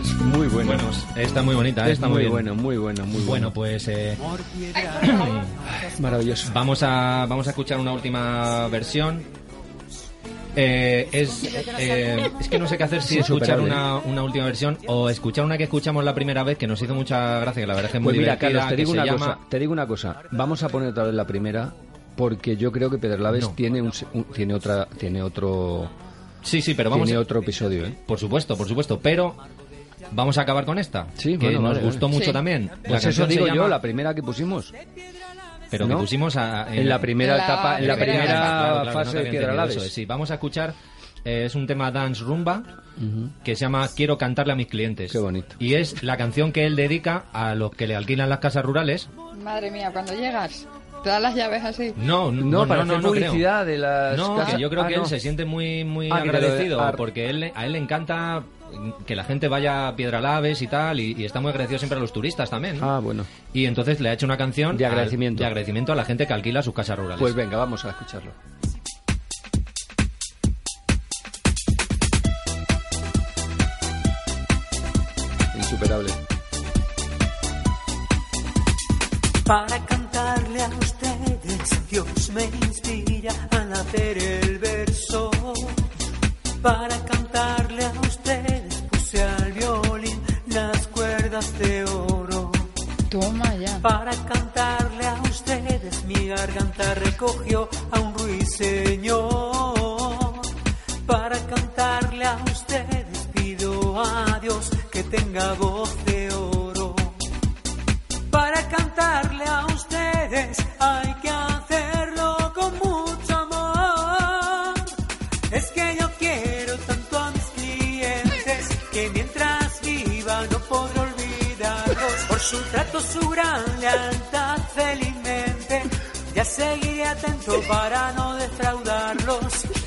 Es muy bueno. Bueno, está muy bonita, eh, es está muy muy bien. bueno, muy bueno, muy bueno. Bueno, pues eh, Maravilloso. vamos a vamos a escuchar una última versión. Eh, es, eh, es que no sé qué hacer si Sí, escuchar una, una última versión o escuchar una que escuchamos la primera vez que nos hizo mucha gracia, que la verdad es que es muy Pues mira, divertida, Carlos, te que digo se una llama- cosa, te digo una cosa. Vamos a poner otra vez la primera porque yo creo que Pedrolaves No. tiene un, se- un- tiene otra tiene otro Sí, sí, pero vamos tiene a- otro episodio, ¿eh? Por supuesto, por supuesto, pero vamos a acabar con esta. Sí, que bueno, nos vale, gustó vale. mucho Sí. también. La Pues eso digo yo, la primera que pusimos. pero ¿no? que pusimos a- En la primera la etapa, en la primera primera etapa, Claro, claro, no fase de Piedralaves. Sí, vamos a escuchar eh, es un tema dance rumba que se llama Quiero cantarle a mis clientes. Qué bonito. Y es la canción que él dedica a los que le alquilan las casas rurales. Madre mía, cuando llegas, te dan las llaves así. No, no, No, para no, hacer no creo. publicidad de las No, casas. que yo creo Ah, que no. él se siente muy muy Ah, agradecido ah. porque él, a él le encanta que la gente vaya a Piedralaves y tal y, y está muy agradecido siempre a los turistas también. ¿no? Ah, bueno. Y entonces le ha hecho una canción De al- agradecimiento. de agradecimiento a la gente que alquila sus casas rurales. Pues venga, vamos a escucharlo. Insuperable. Para cantarle a ustedes, Dios me inspira al hacer el verso. Para cantarle a ustedes, puse al violín las cuerdas de oro. Toma ya. Para cantarle a ustedes, mi garganta recogió a un ruiseñor. Para cantarle a ustedes, pido a Dios que tenga voz de oro. Para cantarle a ustedes hay que hacerlo con mucho amor. Es que yo quiero tanto a mis clientes que mientras viva no podré olvidarlos. Por su trato, su gran lealtad, felizmente ya seguiré atento para no defraudarlos.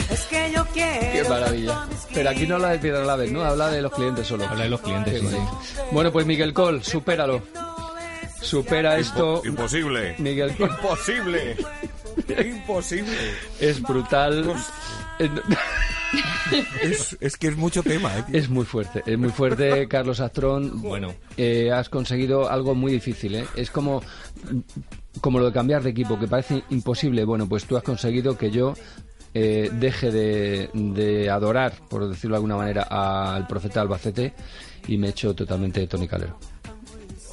Es que yo quiero Qué tanto a maravilla. mis Pero aquí no habla de Piedralaves, ¿no? Habla de los clientes solo. Habla de los clientes, sí. Bueno, pues Miguel Col, supéralo. Supera esto. Imposible. Miguel. Imposible. Imposible. Es brutal. No- es, es que es mucho tema, ¿eh? Es muy fuerte, es muy fuerte, Carlos Astrón. Bueno, eh, has conseguido algo muy difícil, ¿eh? Es como, como lo de cambiar de equipo, que parece imposible. Bueno, pues tú has conseguido que yo eh, deje de, de adorar, por decirlo de alguna manera, al profeta Albacete y me echo totalmente de Tony Calero.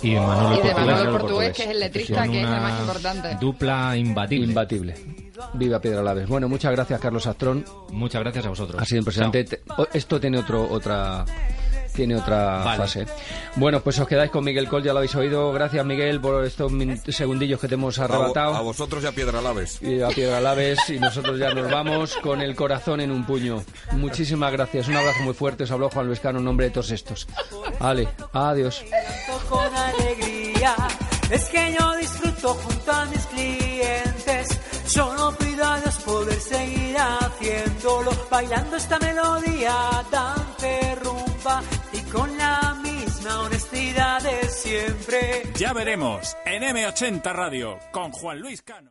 Y de Manolo Y de Portugués. Manuel Portugués, que es el letrista, que es el más importante. Dupla imbatible. Imbatible. Viva Piedra Laves. Bueno, muchas gracias, Carlos Astrón. Muchas gracias a vosotros. Ha sido impresionante. Te- o- Esto tiene otro, otra tiene otra Vale. fase. Bueno, pues os quedáis con Miguel Col, ya lo habéis oído. Gracias, Miguel, por estos min- segundillos que te hemos A, arrebatado. a vosotros y a Piedra Laves. Y a Piedra Laves y nosotros ya nos vamos con el corazón en un puño. Muchísimas gracias. Un abrazo muy fuerte. Os habló Juan Luis Cano en nombre de todos estos. Vale, adiós. con alegría. Es que yo disfruto junto a mis clientes. Solo a Dios poder seguir haciéndolo, bailando esta melodía tan rumba y con la misma honestidad de siempre. Ya veremos en M80 Radio con Juan Luis Cano.